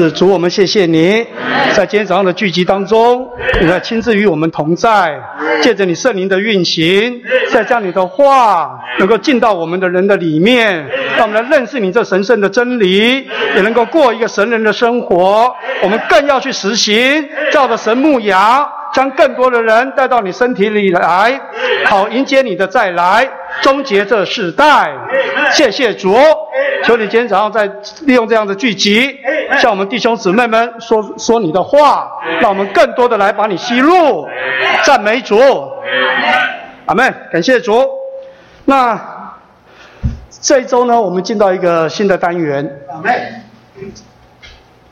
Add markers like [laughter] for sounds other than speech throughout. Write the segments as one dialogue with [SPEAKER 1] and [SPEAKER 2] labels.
[SPEAKER 1] 是主，我们谢谢你，在今天早上的聚集当中，你在亲自与我们同在，借着你圣灵的运行，再将你的话能够进到我们的人的里面，让我们来认识你这神圣的真理，也能够过一个神人的生活。我们更要去实行，照着神牧养，将更多的人带到你身体里来，好迎接你的再来，终结这世代。谢谢主，求你今天早上再利用这样的聚集，向我们弟兄姊妹们说说你的话，让我们更多的来把你吸入。赞美主，阿门。感谢主。那这一周呢，我们进到一个新的单元。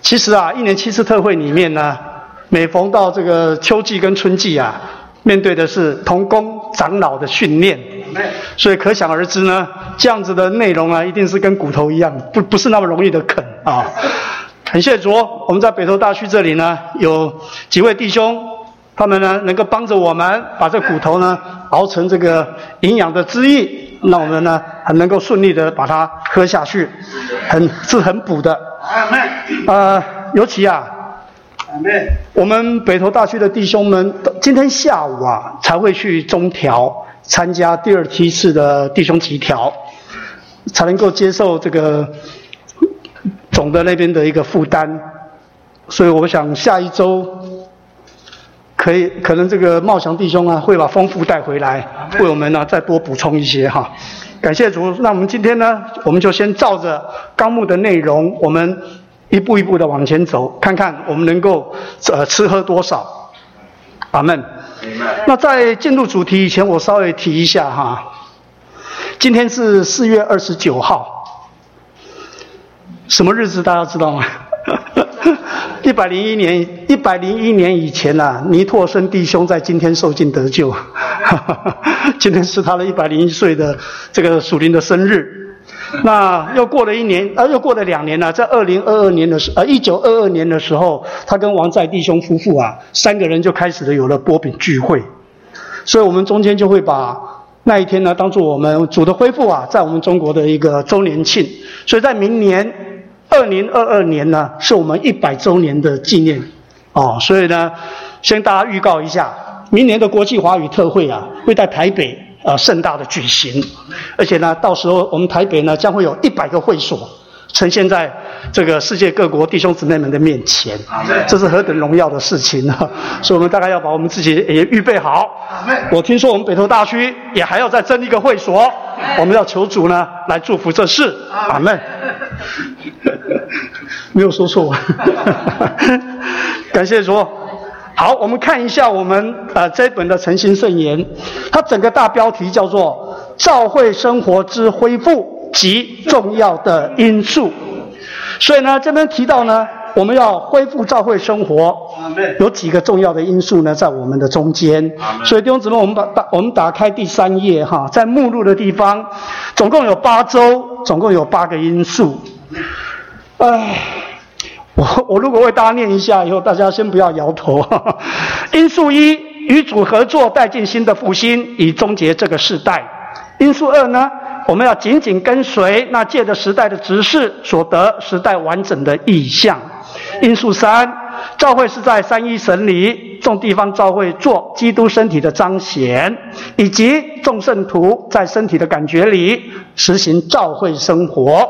[SPEAKER 1] 其实啊，一年七次特会里面呢，每逢到这个秋季跟春季啊，面对的是童工长老的训练，所以可想而知呢，这样子的内容啊，一定是跟骨头一样，不不是那么容易的啃啊。很谢主，我们在北投大区这里呢，有几位弟兄，他们呢能够帮着我们把这骨头呢熬成这个营养的汁液，让我们呢很能够顺利的把它喝下去，很是很补的。呃，尤其啊，我们北投大区的弟兄们，今天下午啊才会去中条参加第二梯次的弟兄集条，才能够接受这个总的那边的一个负担，所以我想下一周可以可能这个茂祥弟兄啊会把丰富带回来，为我们呢再多补充一些哈。感谢主，那我们今天呢，我们就先照着纲目的内容，我们一步一步的往前走，看看我们能够呃吃喝多少。阿门。那在进入主题以前，我稍微提一下哈，今天是四月二十九号，什么日子大家知道吗？[laughs] 一百零一年，一百零一年以前呐，尼托生弟兄在今天受尽得救。[laughs] 今天是他的一百零一岁的这个属灵的生日。[laughs] 那又过了一年，呃，又过了两年了。在二零二二年的时，呃，一九二二年的时候，他跟王在弟兄夫妇啊，三个人就开始了有了波饼聚会。所以我们中间就会把那一天呢，当做我们主的恢复啊，在我们中国的一个周年庆。所以在明年。二零二二年呢，是我们一百周年的纪念，哦，所以呢，先大家预告一下，明年的国际华语特会啊，会在台北啊盛大的举行，而且呢，到时候我们台北呢，将会有一百个会所。呈现在这个世界各国弟兄姊妹们的面前，这是何等荣耀的事情啊！所以，我们大概要把我们自己也预备好。我听说我们北投大区也还要再增一个会所，我们要求主呢来祝福这事。阿门。[laughs] 没有说错，[laughs] [laughs] 感谢主。好，我们看一下我们呃这本的诚心圣言，它整个大标题叫做“教会生活之恢复”。及重要的因素，所以呢，这边提到呢，我们要恢复教会生活，有几个重要的因素呢，在我们的中间。所以弟兄姊妹，我们把打我们打开第三页哈，在目录的地方，总共有八周，总共有八个因素。唉，我我如果为大家念一下，以后大家先不要摇头。[laughs] 因素一，与主合作，带进新的复兴，以终结这个时代。因素二呢？我们要紧紧跟随那借着时代的指示所得时代完整的意象。因素三，教会是在三一神里众地方教会做基督身体的彰显，以及众圣徒在身体的感觉里实行教会生活。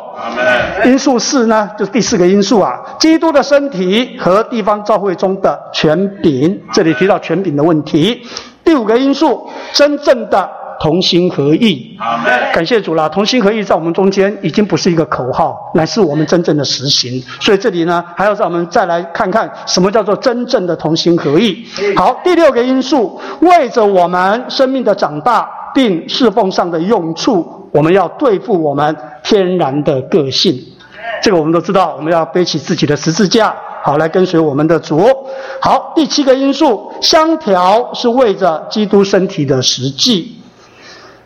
[SPEAKER 1] 因素四呢，就是第四个因素啊，基督的身体和地方教会中的权柄。这里提到权柄的问题。第五个因素，真正的。同心合意，感谢主啦！同心合意在我们中间已经不是一个口号，乃是我们真正的实行。所以这里呢，还要让我们再来看看什么叫做真正的同心合意。好，第六个因素，为着我们生命的长大并侍奉上的用处，我们要对付我们天然的个性。这个我们都知道，我们要背起自己的十字架，好来跟随我们的主。好，第七个因素，相调是为着基督身体的实际。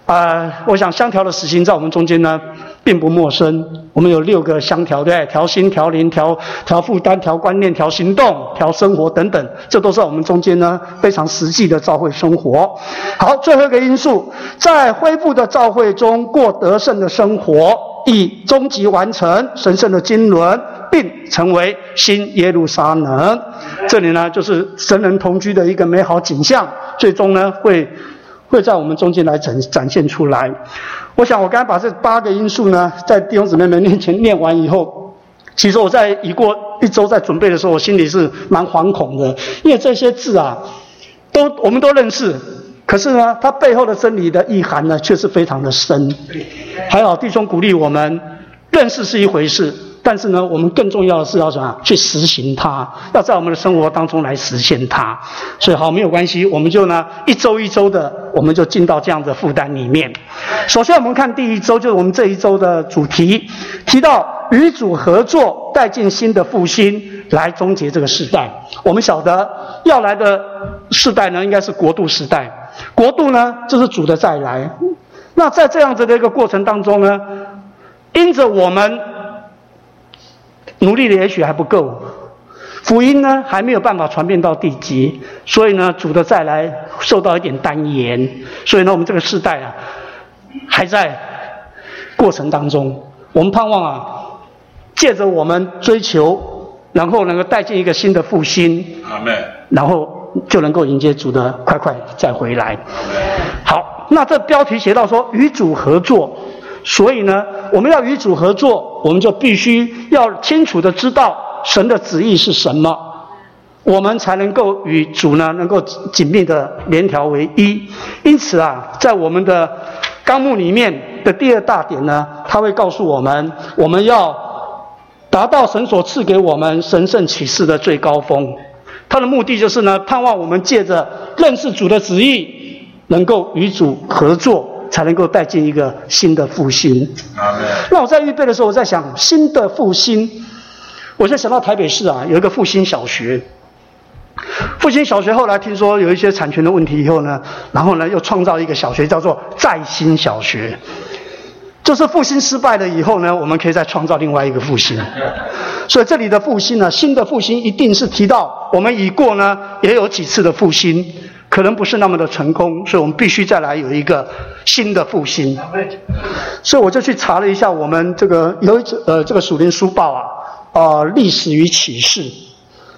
[SPEAKER 1] 呃，我想相调的实心在我们中间呢，并不陌生。我们有六个相调，对，调心、调灵、调调负担、调观念、调行动、调生活等等，这都是我们中间呢非常实际的召会生活。好，最后一个因素，在恢复的召会中过得胜的生活，以终极完成神圣的经纶，并成为新耶路撒冷。这里呢，就是神人同居的一个美好景象，最终呢，会会在我们中间来展展现出来。我想，我刚才把这八个因素呢，在弟兄姊妹们面前念完以后，其实我在已过一周在准备的时候，我心里是蛮惶恐的，因为这些字啊，都我们都认识。可是呢，它背后的真理的意涵呢，却是非常的深。还好弟兄鼓励我们，认识是一回事，但是呢，我们更重要的是要什么？去实行它，要在我们的生活当中来实现它。所以好，没有关系，我们就呢一周一周的，我们就进到这样的负担里面。首先，我们看第一周，就是我们这一周的主题，提到与主合作，带进新的复兴，来终结这个时代。我们晓得要来的世代呢，应该是国度时代。国度呢，就是主的再来。那在这样子的一个过程当中呢，因着我们努力的也许还不够，福音呢还没有办法传遍到地极，所以呢，主的再来受到一点单言。所以呢，我们这个时代啊，还在过程当中。我们盼望啊，借着我们追求，然后能够带进一个新的复兴。阿门。然后。就能够迎接主的快快再回来。好，那这标题写到说与主合作，所以呢，我们要与主合作，我们就必须要清楚的知道神的旨意是什么，我们才能够与主呢能够紧密的联调为一。因此啊，在我们的纲目里面的第二大点呢，他会告诉我们，我们要达到神所赐给我们神圣启示的最高峰。他的目的就是呢，盼望我们借着认识主的旨意，能够与主合作，才能够带进一个新的复兴。那我在预备的时候，我在想新的复兴，我就想到台北市啊，有一个复兴小学。复兴小学后来听说有一些产权的问题以后呢，然后呢又创造一个小学，叫做在新小学。就是复兴失败了以后呢，我们可以再创造另外一个复兴。所以这里的复兴呢，新的复兴一定是提到我们已过呢，也有几次的复兴，可能不是那么的成功，所以我们必须再来有一个新的复兴。所以我就去查了一下我们这个有一呃这个《属灵书报》啊，呃历史与启示，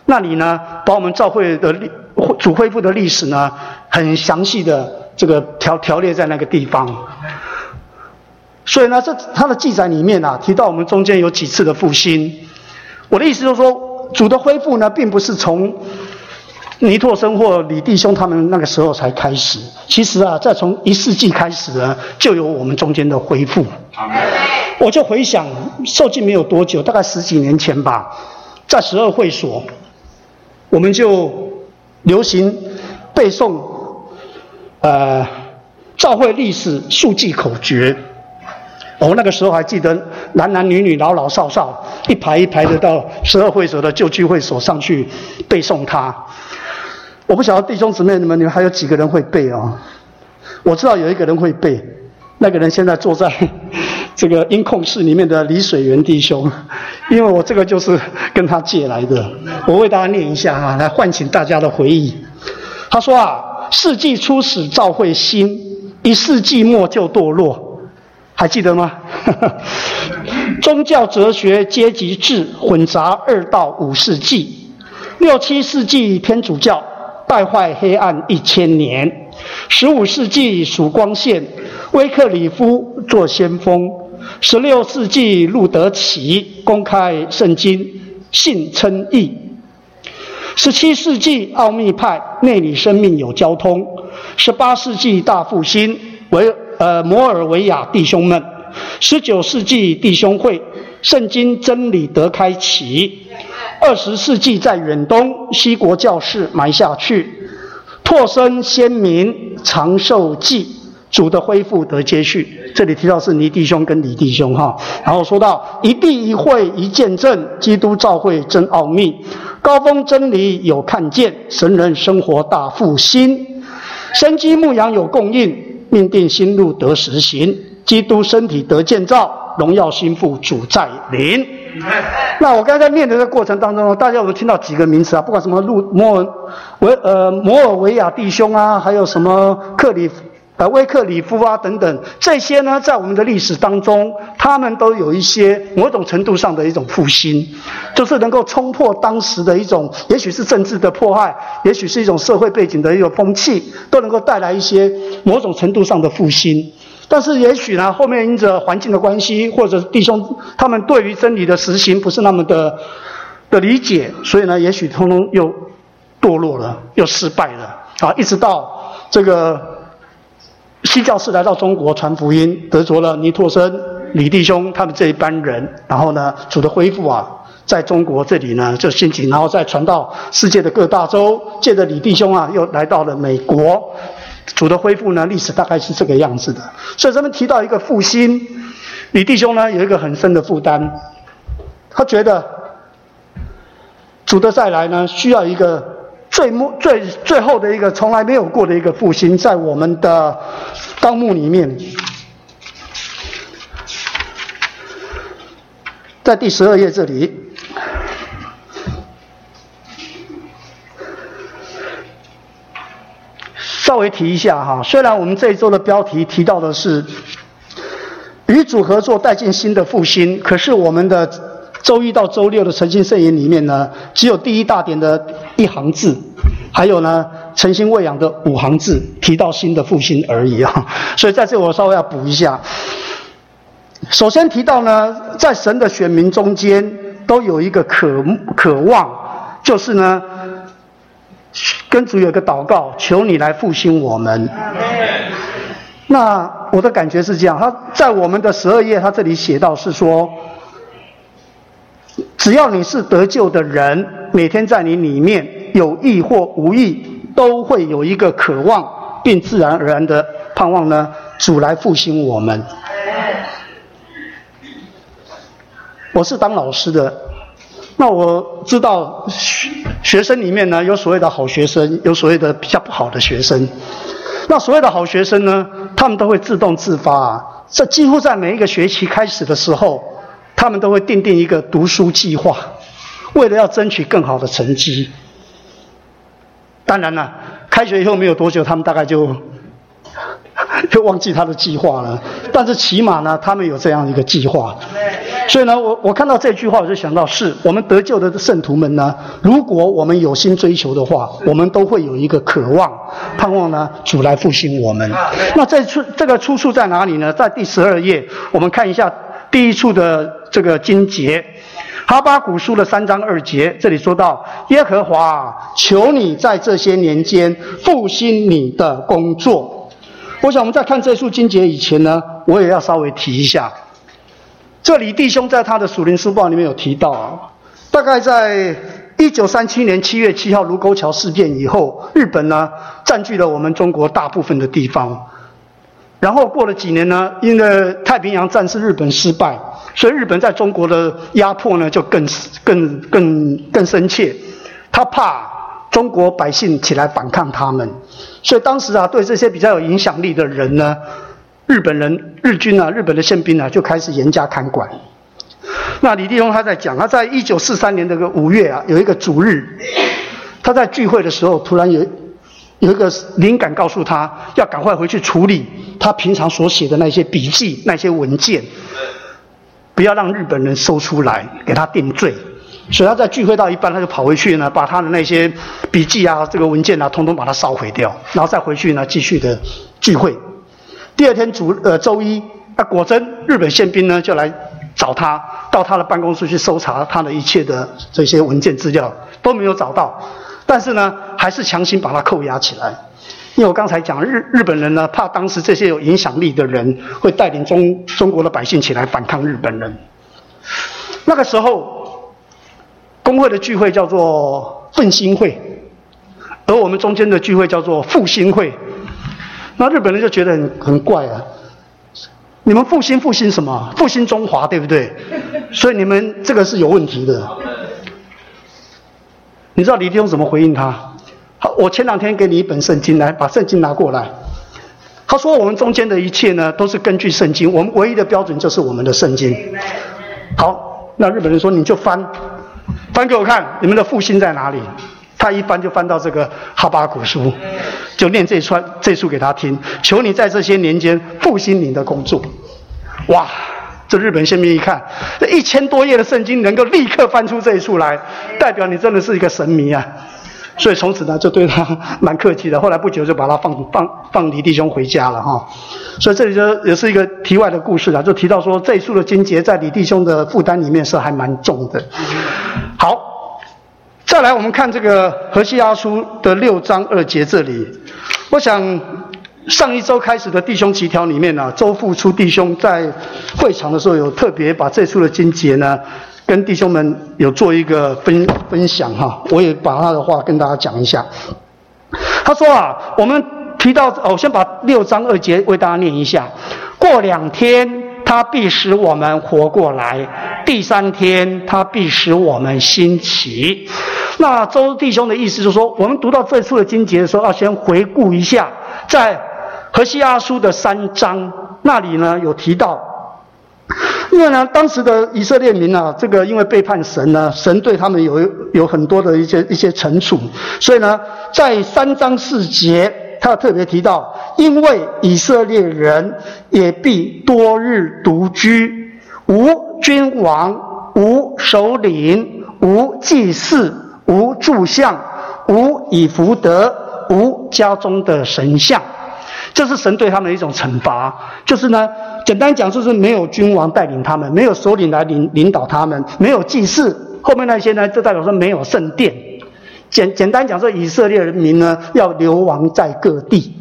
[SPEAKER 1] 那里呢把我们教会的历主恢复的历史呢，很详细的这个条条列在那个地方。所以呢，这它的记载里面啊，提到我们中间有几次的复兴。我的意思就是说，主的恢复呢，并不是从尼拓生或李弟兄他们那个时候才开始。其实啊，在从一世纪开始呢，就有我们中间的恢复。我就回想，受尽没有多久，大概十几年前吧，在十二会所，我们就流行背诵呃教会历史速记口诀。我那个时候还记得，男男女女、老老少少，一排一排的到十二会所的旧聚会所上去背诵它。我不晓得弟兄姊妹你们，你们还有几个人会背啊？我知道有一个人会背，那个人现在坐在 [laughs] 这个音控室里面的李水源弟兄，因为我这个就是跟他借来的。我为大家念一下啊，来唤醒大家的回忆。他说啊，世纪初始造会兴，一世纪末就堕落。还记得吗？[laughs] 宗教、哲学、阶级制混杂二到五世纪，六七世纪天主教败坏黑暗一千年，十五世纪曙光线，威克里夫做先锋，十六世纪路德奇公开圣经，信称义，十七世纪奥秘派内里生命有交通，十八世纪大复兴维。呃，摩尔维亚弟兄们，十九世纪弟兄会，圣经真理得开启；二十世纪在远东西国教士埋下去，拓生先民长寿记，主的恢复得接续。这里提到是尼弟兄跟李弟兄哈，然后说到一地一会一见证，基督教会真奥秘，高峰真理有看见，神人生活大复兴，生机牧羊有供应。命定心路得实行，基督身体得建造，荣耀心腹主在临。那我刚才念的这个过程当中，大家有没有听到几个名词啊？不管什么路摩尔维呃摩尔维亚弟兄啊，还有什么克里呃，威克里夫啊等等，这些呢，在我们的历史当中，他们都有一些某种程度上的一种复兴，就是能够冲破当时的一种，也许是政治的迫害，也许是一种社会背景的一种风气，都能够带来一些某种程度上的复兴。但是，也许呢，后面因着环境的关系，或者弟兄他们对于真理的实行不是那么的的理解，所以呢，也许通通又堕落了，又失败了啊，一直到这个。西教士来到中国传福音，得着了尼托生、李弟兄他们这一班人，然后呢，主的恢复啊，在中国这里呢就兴起，然后再传到世界的各大洲。借着李弟兄啊，又来到了美国，主的恢复呢，历史大概是这个样子的。所以咱们提到一个复兴，李弟兄呢有一个很深的负担，他觉得主的再来呢，需要一个。最末最最后的一个从来没有过的一个复兴，在我们的纲目里面，在第十二页这里，稍微提一下哈。虽然我们这一周的标题提到的是与主合作带进新的复兴，可是我们的。周一到周六的诚心圣言里面呢，只有第一大点的一行字，还有呢诚心喂养的五行字提到新的复兴而已啊。所以在这我稍微要补一下。首先提到呢，在神的选民中间都有一个渴渴望，就是呢跟主有个祷告，求你来复兴我们。那我的感觉是这样，他在我们的十二页，他这里写到是说。只要你是得救的人，每天在你里面有意或无意，都会有一个渴望，并自然而然的盼望呢，主来复兴我们。我是当老师的，那我知道学学生里面呢，有所谓的好学生，有所谓的比较不好的学生。那所谓的好学生呢，他们都会自动自发，啊这几乎在每一个学期开始的时候。他们都会定定一个读书计划，为了要争取更好的成绩。当然了，开学以后没有多久，他们大概就 [laughs] 就忘记他的计划了。但是起码呢，他们有这样一个计划。所以呢，我我看到这句话，我就想到，是我们得救的圣徒们呢，如果我们有心追求的话，我们都会有一个渴望、盼望呢，主来复兴我们。那这出这个出处在哪里呢？在第十二页，我们看一下。第一处的这个经节，哈巴古书的三章二节，这里说到耶和华，求你在这些年间复兴你的工作。我想我们在看这处经节以前呢，我也要稍微提一下，这里弟兄在他的属灵书报里面有提到啊，大概在一九三七年七月七号卢沟桥事件以后，日本呢占据了我们中国大部分的地方。然后过了几年呢，因为太平洋战事日本失败，所以日本在中国的压迫呢就更更更更深切。他怕中国百姓起来反抗他们，所以当时啊，对这些比较有影响力的人呢，日本人日军啊，日本的宪兵啊，就开始严加看管。那李立峰他在讲，他在一九四三年这个五月啊，有一个主日，他在聚会的时候突然有。有一个灵感告诉他，要赶快回去处理他平常所写的那些笔记、那些文件，不要让日本人搜出来给他定罪。所以他在聚会到一半，他就跑回去呢，把他的那些笔记啊、这个文件啊，通通把它烧毁掉，然后再回去呢继续的聚会。第二天主呃周一，那果真日本宪兵呢就来找他，到他的办公室去搜查他的一切的这些文件资料，都没有找到。但是呢，还是强行把他扣押起来，因为我刚才讲日日本人呢，怕当时这些有影响力的人会带领中中国的百姓起来反抗日本人。那个时候，工会的聚会叫做奋兴会，而我们中间的聚会叫做复兴会。那日本人就觉得很很怪啊，你们复兴复兴什么？复兴中华对不对？所以你们这个是有问题的。你知道李弟兄怎么回应他？好，我前两天给你一本圣经，来把圣经拿过来。他说：“我们中间的一切呢，都是根据圣经，我们唯一的标准就是我们的圣经。”好，那日本人说：“你就翻，翻给我看，你们的复兴在哪里？”他一翻就翻到这个哈巴古书，就念这串这书给他听，求你在这些年间复兴你的工作。哇！这日本先民一看，这一千多页的圣经能够立刻翻出这一处来，代表你真的是一个神迷啊！所以从此呢，就对他蛮客气的。后来不久就把他放放放李弟兄回家了哈。所以这里就也是一个题外的故事了，就提到说这一处的经节在李弟兄的负担里面是还蛮重的。好，再来我们看这个何西阿书的六章二节这里，我想。上一周开始的弟兄祈条里面呢，周复出弟兄在会场的时候有特别把这处的经节呢，跟弟兄们有做一个分分享哈，我也把他的话跟大家讲一下。他说啊，我们提到哦，先把六章二节为大家念一下。过两天他必使我们活过来，第三天他必使我们兴起。那周弟兄的意思就是说，我们读到这处的经节的时候，要先回顾一下在。何西阿书的三章那里呢有提到，因为呢当时的以色列民啊，这个因为背叛神呢，神对他们有有很多的一些一些惩处，所以呢在三章四节，他特别提到，因为以色列人也必多日独居，无君王，无首领，无祭祀，无柱像，无以福德，无家中的神像。这是神对他们的一种惩罚，就是呢，简单讲就是没有君王带领他们，没有首领来领领导他们，没有祭祀，后面那些呢，就代表说没有圣殿。简简单讲说，以色列人民呢要流亡在各地，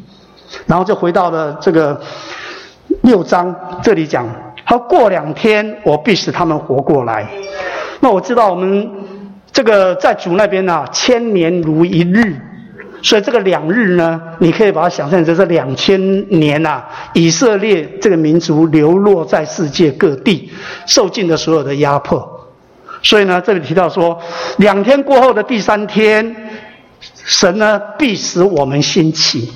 [SPEAKER 1] 然后就回到了这个六章这里讲，他过两天我必使他们活过来。那我知道我们这个在主那边呢，千年如一日。所以这个两日呢，你可以把它想象成是两千年呐，以色列这个民族流落在世界各地，受尽了所有的压迫。所以呢，这里提到说，两天过后的第三天，神呢必使我们兴起。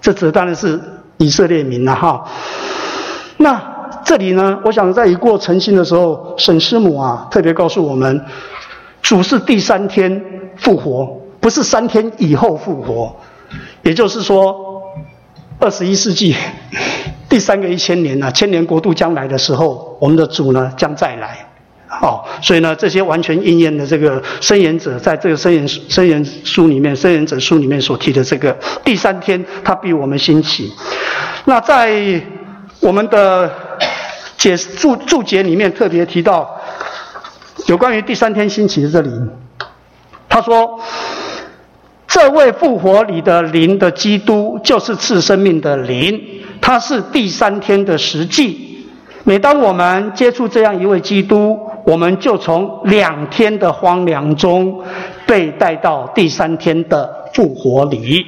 [SPEAKER 1] 这指当然是以色列民了哈。那这里呢，我想在一过晨星的时候，沈师母啊特别告诉我们，主是第三天复活。不是三天以后复活，也就是说，二十一世纪第三个一千年呢，千年国度将来的时候，我们的主呢将再来。好，所以呢，这些完全应验的这个申言者，在这个申言申言书里面，申言者书里面所提的这个第三天，他比我们兴起。那在我们的解注注解里面特别提到，有关于第三天兴起的这里，他说。这位复活里的灵的基督，就是赐生命的灵，他是第三天的实际。每当我们接触这样一位基督，我们就从两天的荒凉中被带到第三天的复活里。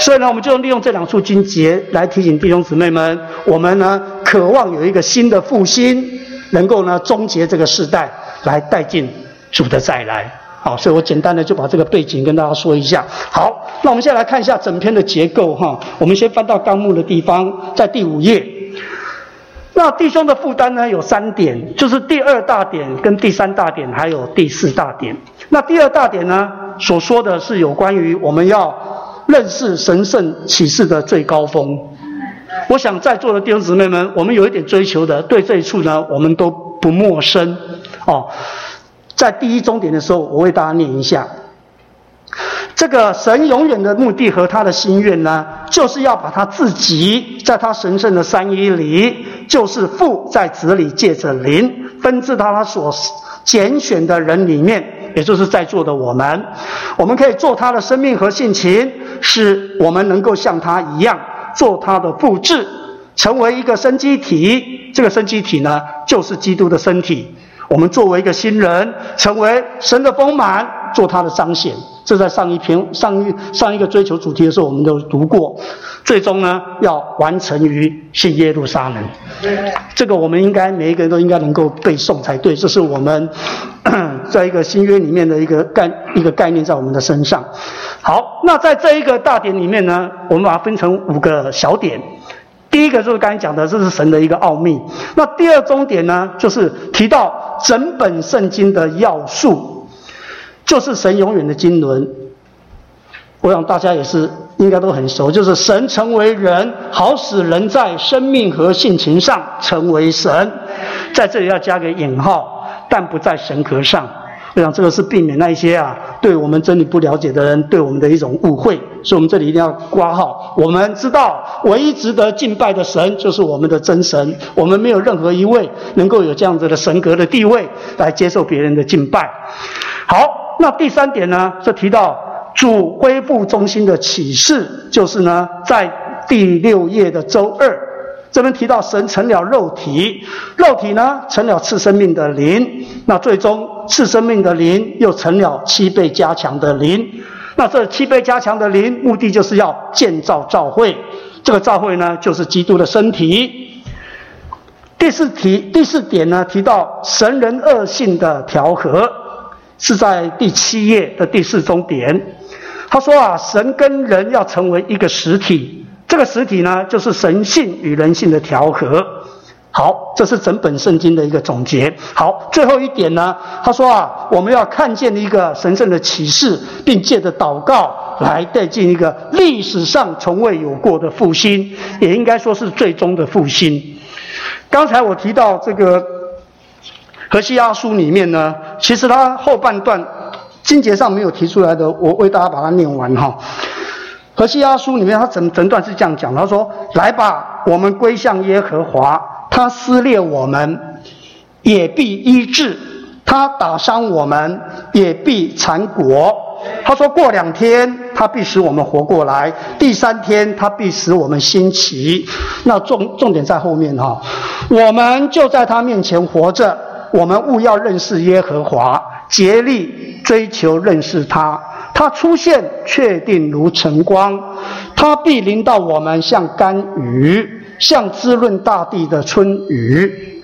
[SPEAKER 1] 所以呢，我们就利用这两处经节来提醒弟兄姊妹们：我们呢，渴望有一个新的复兴，能够呢终结这个时代，来带进主的再来。好，所以我简单的就把这个背景跟大家说一下。好，那我们现在来看一下整篇的结构哈。我们先翻到纲目的地方，在第五页。那弟兄的负担呢有三点，就是第二大点、跟第三大点，还有第四大点。那第二大点呢，所说的是有关于我们要认识神圣启示的最高峰。我想在座的弟兄姊妹们，我们有一点追求的，对这一处呢，我们都不陌生哦。在第一终点的时候，我为大家念一下。这个神永远的目的和他的心愿呢，就是要把他自己在他神圣的三一里，就是父在子里借着灵分至到他所拣选的人里面，也就是在座的我们，我们可以做他的生命和性情，使我们能够像他一样做他的复制，成为一个生机体。这个生机体呢，就是基督的身体。我们作为一个新人，成为神的丰满，做他的彰显。这在上一篇、上一上一个追求主题的时候，我们都读过。最终呢，要完成于信耶路撒冷。这个我们应该每一个人都应该能够背诵才对。这是我们 [coughs] 在一个新约里面的一个概一个概念在我们的身上。好，那在这一个大点里面呢，我们把它分成五个小点。第一个就是刚才讲的，这是神的一个奥秘。那第二终点呢，就是提到整本圣经的要素，就是神永远的经纶，我想大家也是应该都很熟，就是神成为人，好使人在生命和性情上成为神，在这里要加个引号，但不在神格上。我想这个是避免那一些啊，对我们真理不了解的人对我们的一种误会，所以我们这里一定要挂号。我们知道，唯一值得敬拜的神就是我们的真神，我们没有任何一位能够有这样子的神格的地位来接受别人的敬拜。好，那第三点呢，是提到主恢复中心的启示，就是呢，在第六页的周二。这边提到神成了肉体，肉体呢成了次生命的灵，那最终次生命的灵又成了七倍加强的灵，那这七倍加强的灵目的就是要建造教会，这个教会呢就是基督的身体。第四题第四点呢提到神人恶性的调和，是在第七页的第四中点，他说啊神跟人要成为一个实体。这个实体呢，就是神性与人性的调和。好，这是整本圣经的一个总结。好，最后一点呢，他说啊，我们要看见一个神圣的启示，并借着祷告来带进一个历史上从未有过的复兴，也应该说是最终的复兴。刚才我提到这个何西阿书里面呢，其实它后半段经节上没有提出来的，我为大家把它念完哈。何西阿书里面，他整整段是这样讲：他说：“来吧，我们归向耶和华，他撕裂我们，也必医治；他打伤我们，也必缠裹。”他说过两天，他必使我们活过来；第三天，他必使我们兴起。那重重点在后面哈，我们就在他面前活着。我们务要认识耶和华，竭力追求认识他。它出现确定如晨光，它必临到我们像甘雨，像滋润大地的春雨。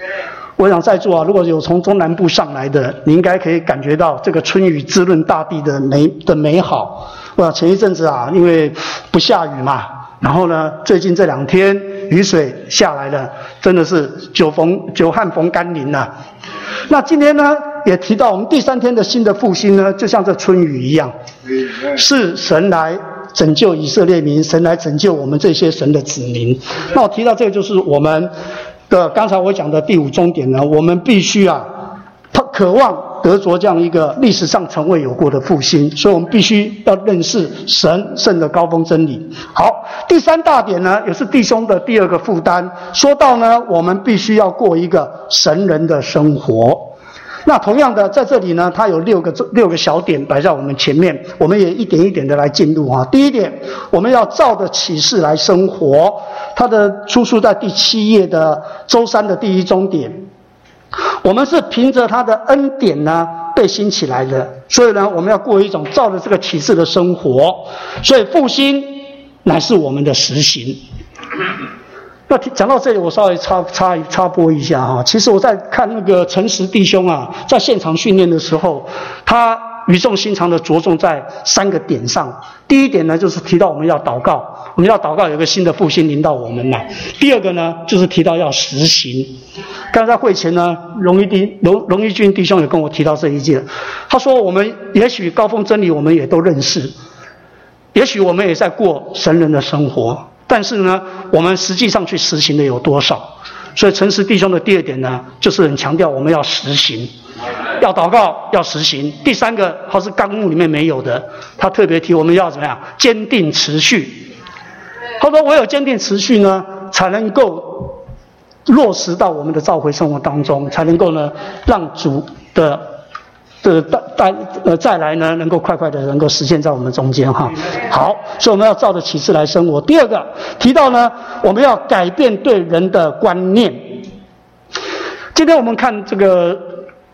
[SPEAKER 1] 我想在座啊，如果有从中南部上来的，你应该可以感觉到这个春雨滋润大地的美的美好。我想前一阵子啊，因为不下雨嘛，然后呢，最近这两天雨水下来了，真的是久逢久旱逢甘霖呐。那今天呢，也提到我们第三天的新的复兴呢，就像这春雨一样，是神来拯救以色列民，神来拯救我们这些神的子民。那我提到这个，就是我们的刚才我讲的第五终点呢，我们必须啊，他渴望得着这样一个历史上从未有过的复兴，所以我们必须要认识神圣的高峰真理。好，第三大点呢，也是弟兄的第二个负担。说到呢，我们必须要过一个神人的生活。那同样的，在这里呢，它有六个六个小点摆在我们前面，我们也一点一点的来进入啊。第一点，我们要照着启示来生活，它的出处在第七页的周三的第一终点。我们是凭着他的恩典呢被兴起来的，所以呢，我们要过一种照着这个启示的生活，所以复兴乃是我们的实行。那讲到这里，我稍微插插插播一下哈。其实我在看那个诚实弟兄啊，在现场训练的时候，他语重心长的着重在三个点上。第一点呢，就是提到我们要祷告，我们要祷告有个新的复兴临到我们来。第二个呢，就是提到要实行。刚才会前呢，荣一弟荣荣一军弟兄也跟我提到这一件，他说我们也许高峰真理我们也都认识，也许我们也在过神人的生活。但是呢，我们实际上去实行的有多少？所以诚实弟兄的第二点呢，就是很强调我们要实行，要祷告，要实行。第三个，他是纲目里面没有的，他特别提我们要怎么样坚定持续。他说，唯有坚定持续呢，才能够落实到我们的召回生活当中，才能够呢，让主的。这带带呃再来呢，能够快快的能够实现在我们中间哈。好，所以我们要照着启示来生活。第二个提到呢，我们要改变对人的观念。今天我们看这个。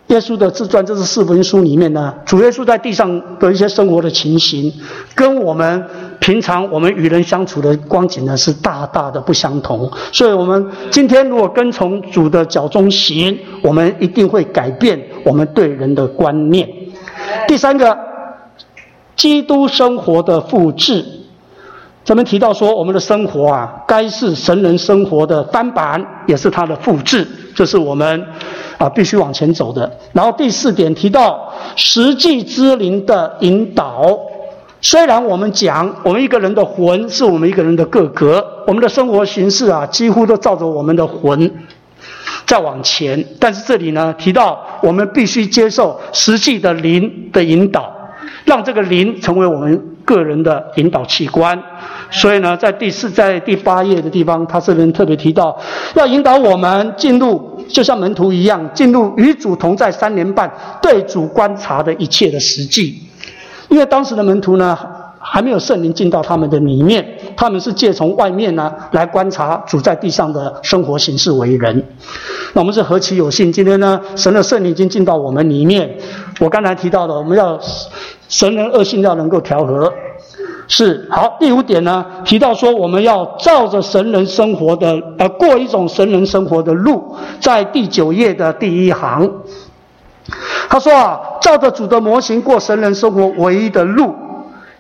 [SPEAKER 1] 耶稣的自传，这是四福音书里面呢，主耶稣在地上的一些生活的情形，跟我们平常我们与人相处的光景呢，是大大的不相同。所以，我们今天如果跟从主的脚中行，我们一定会改变我们对人的观念。第三个，基督生活的复制，咱们提到说，我们的生活啊，该是神人生活的翻版，也是它的复制，这是我们。啊，必须往前走的。然后第四点提到实际之灵的引导，虽然我们讲我们一个人的魂是我们一个人的个格，我们的生活形式啊，几乎都照着我们的魂再往前，但是这里呢提到我们必须接受实际的灵的引导，让这个灵成为我们个人的引导器官。所以呢，在第四、在第八页的地方，他这边特别提到，要引导我们进入，就像门徒一样，进入与主同在三年半，对主观察的一切的实际。因为当时的门徒呢，还没有圣灵进到他们的里面，他们是借从外面呢来观察主在地上的生活形式为人。那我们是何其有幸，今天呢，神的圣灵已经进到我们里面。我刚才提到的，我们要神人恶性要能够调和。是好，第五点呢，提到说我们要照着神人生活的，呃，过一种神人生活的路，在第九页的第一行，他说啊，照着主的模型过神人生活唯一的路，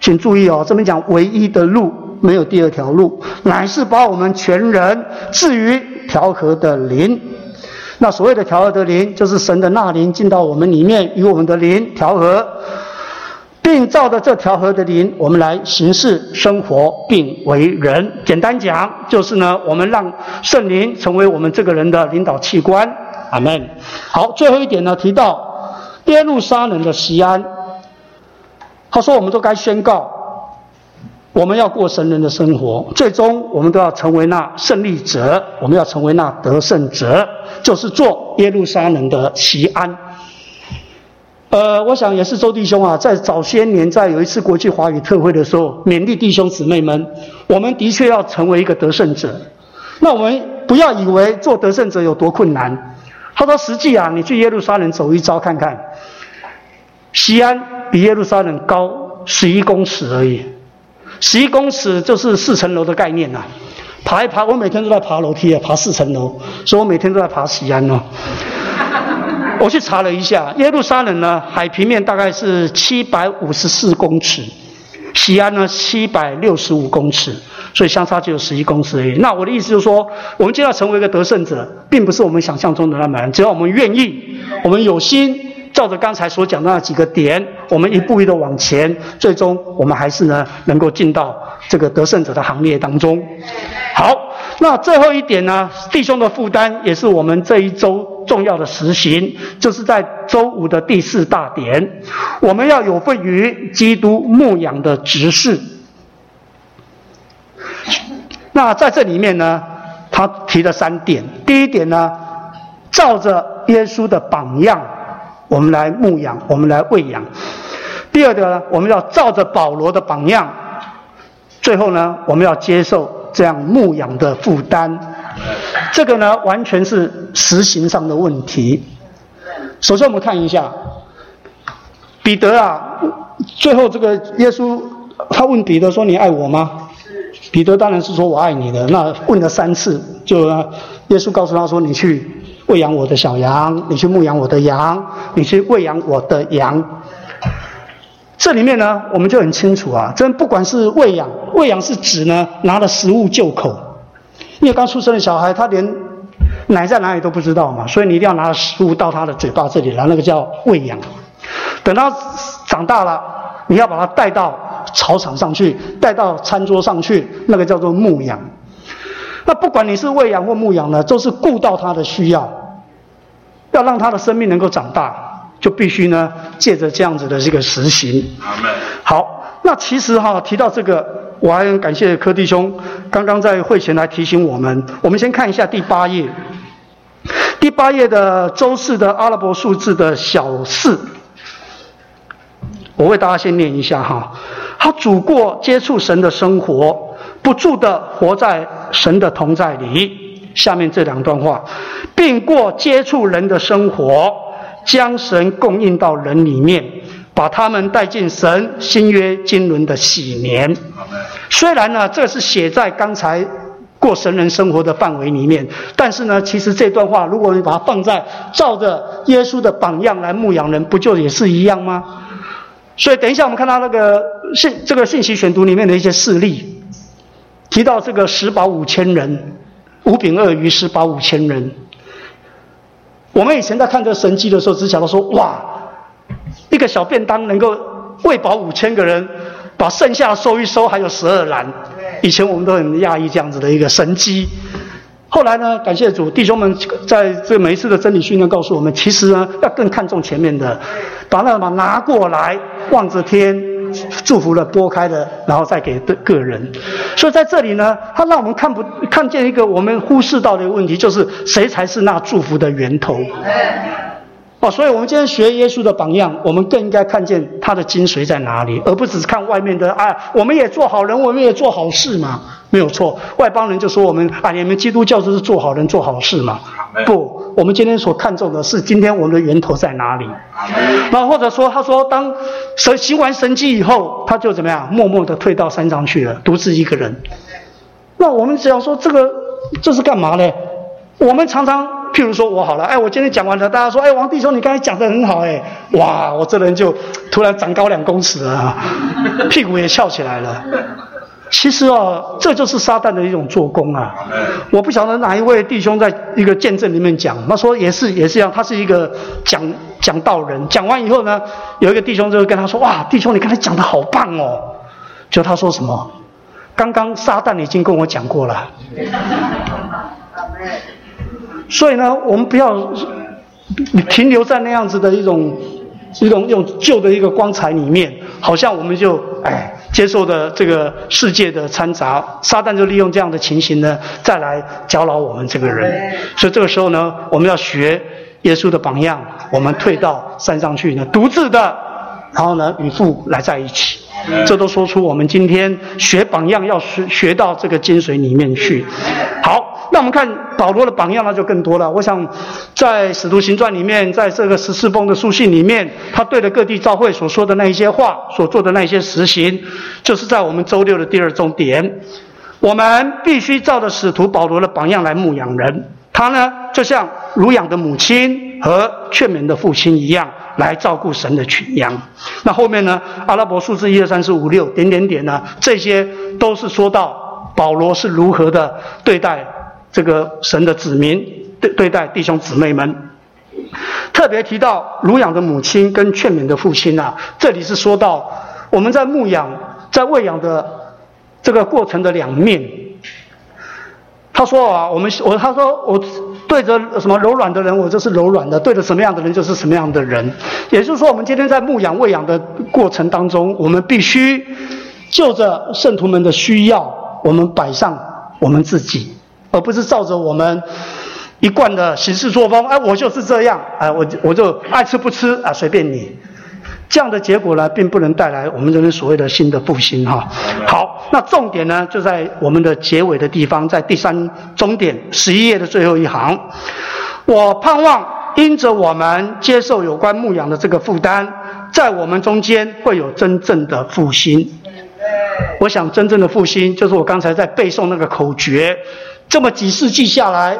[SPEAKER 1] 请注意哦，这边讲唯一的路，没有第二条路，乃是把我们全人置于调和的灵。那所谓的调和的灵，就是神的那灵进到我们里面，与我们的灵调和。并照着这条河的灵，我们来行事、生活并为人。简单讲，就是呢，我们让圣灵成为我们这个人的领导器官。阿门。好，最后一点呢，提到耶路撒冷的西安，他说，我们都该宣告，我们要过神人的生活，最终我们都要成为那胜利者，我们要成为那得胜者，就是做耶路撒冷的西安。呃，我想也是周弟兄啊，在早些年，在有一次国际华语特会的时候，勉励弟兄姊妹们，我们的确要成为一个得胜者。那我们不要以为做得胜者有多困难。他说，实际啊，你去耶路撒冷走一遭看看，西安比耶路撒冷高十一公尺而已，十一公尺就是四层楼的概念呐。爬一爬，我每天都在爬楼梯啊，爬四层楼，所以我每天都在爬西安哦。我去查了一下，耶路撒冷呢，海平面大概是七百五十四公尺，西安呢七百六十五公尺，所以相差只有十一公尺而已。那我的意思就是说，我们就要成为一个得胜者，并不是我们想象中的那么难，只要我们愿意，我们有心，照着刚才所讲的那几个点，我们一步一步的往前，最终我们还是呢能够进到这个得胜者的行列当中。好。那最后一点呢，弟兄的负担也是我们这一周重要的实行，就是在周五的第四大点，我们要有份于基督牧养的执事。那在这里面呢，他提了三点。第一点呢，照着耶稣的榜样，我们来牧养，我们来喂养。第二个呢，我们要照着保罗的榜样。最后呢，我们要接受。这样牧养的负担，这个呢完全是实行上的问题。首先我们看一下，彼得啊，最后这个耶稣他问彼得说：“你爱我吗？”彼得当然是说我爱你的。那问了三次，就耶稣告诉他说：“你去喂养我的小羊，你去牧养我的羊，你去喂养我的羊。”这里面呢，我们就很清楚啊，真不管是喂养，喂养是指呢拿了食物就口，因为刚出生的小孩他连奶在哪里都不知道嘛，所以你一定要拿食物到他的嘴巴这里来，那个叫喂养。等他长大了，你要把他带到草场上去，带到餐桌上去，那个叫做牧养。那不管你是喂养或牧养呢，都是顾到他的需要，要让他的生命能够长大。就必须呢，借着这样子的这个实行。好，那其实哈提到这个，我还很感谢柯弟兄刚刚在会前来提醒我们。我们先看一下第八页，第八页的周四的阿拉伯数字的小四，我为大家先念一下哈。他主过接触神的生活，不住的活在神的同在里。下面这两段话，并过接触人的生活。将神供应到人里面，把他们带进神新约经纶的喜年。虽然呢，这是写在刚才过神人生活的范围里面，但是呢，其实这段话，如果你把它放在照着耶稣的榜样来牧养人，不就也是一样吗？所以，等一下我们看到那个信这个信息选读里面的一些事例，提到这个十宝五千人，五饼二鱼十宝五千人。我们以前在看这神迹的时候，只想到说：哇，一个小便当能够喂饱五千个人，把把剩下收一收，还有十二篮。以前我们都很讶异这样子的一个神机。后来呢，感谢主，弟兄们在这每一次的真理训练告诉我们，其实呢要更看重前面的，把那把拿过来，望着天，祝福了，拨开了，然后再给个个人。所以在这里呢，他让我们看不看见一个我们忽视到的问题，就是谁才是那祝福的源头。哦，所以我们今天学耶稣的榜样，我们更应该看见他的精髓在哪里，而不只是看外面的。哎，我们也做好人，我们也做好事嘛，没有错。外邦人就说我们啊，你们基督教就是做好人、做好事嘛。不，我们今天所看重的是今天我们的源头在哪里。那或者说，他说当神行完神迹以后，他就怎么样，默默的退到山上去了，独自一个人。那我们只要说这个这是干嘛呢？我们常常。譬如说我好了，哎，我今天讲完了，大家说，哎，王弟兄，你刚才讲的很好，哎，哇，我这人就突然长高两公尺了，[laughs] 屁股也翘起来了。其实哦，这就是撒旦的一种做工啊。我不晓得哪一位弟兄在一个见证里面讲，他说也是也是一样，他是一个讲讲道人，讲完以后呢，有一个弟兄就跟他说，哇，弟兄，你刚才讲的好棒哦。就他说什么，刚刚撒旦已经跟我讲过了。所以呢，我们不要停留在那样子的一种一种用旧的一个光彩里面，好像我们就哎接受的这个世界的掺杂，撒旦就利用这样的情形呢，再来搅扰我们这个人。所以这个时候呢，我们要学耶稣的榜样，我们退到山上去呢，独自的，然后呢与父来在一起。这都说出我们今天学榜样要学学到这个精髓里面去。好，那我们看保罗的榜样，那就更多了。我想在使徒行传里面，在这个十四封的书信里面，他对着各地教会所说的那一些话，所做的那些实行，就是在我们周六的第二重点。我们必须照着使徒保罗的榜样来牧养人。他呢，就像乳养的母亲和劝勉的父亲一样。来照顾神的群羊。那后面呢？阿拉伯数字一二三四五六点点点呢？这些都是说到保罗是如何的对待这个神的子民，对对待弟兄姊妹们。特别提到乳养的母亲跟劝勉的父亲啊，这里是说到我们在牧养、在喂养的这个过程的两面。他说啊，我们我他说我。对着什么柔软的人，我就是柔软的；对着什么样的人，就是什么样的人。也就是说，我们今天在牧养、喂养的过程当中，我们必须就着圣徒们的需要，我们摆上我们自己，而不是照着我们一贯的行事作风。哎，我就是这样，哎，我我就爱吃不吃啊，随便你。这样的结果呢，并不能带来我们人类所谓的新的复兴哈。好，那重点呢，就在我们的结尾的地方，在第三终点十一页的最后一行。我盼望因着我们接受有关牧养的这个负担，在我们中间会有真正的复兴。我想，真正的复兴就是我刚才在背诵那个口诀，这么几世纪下来。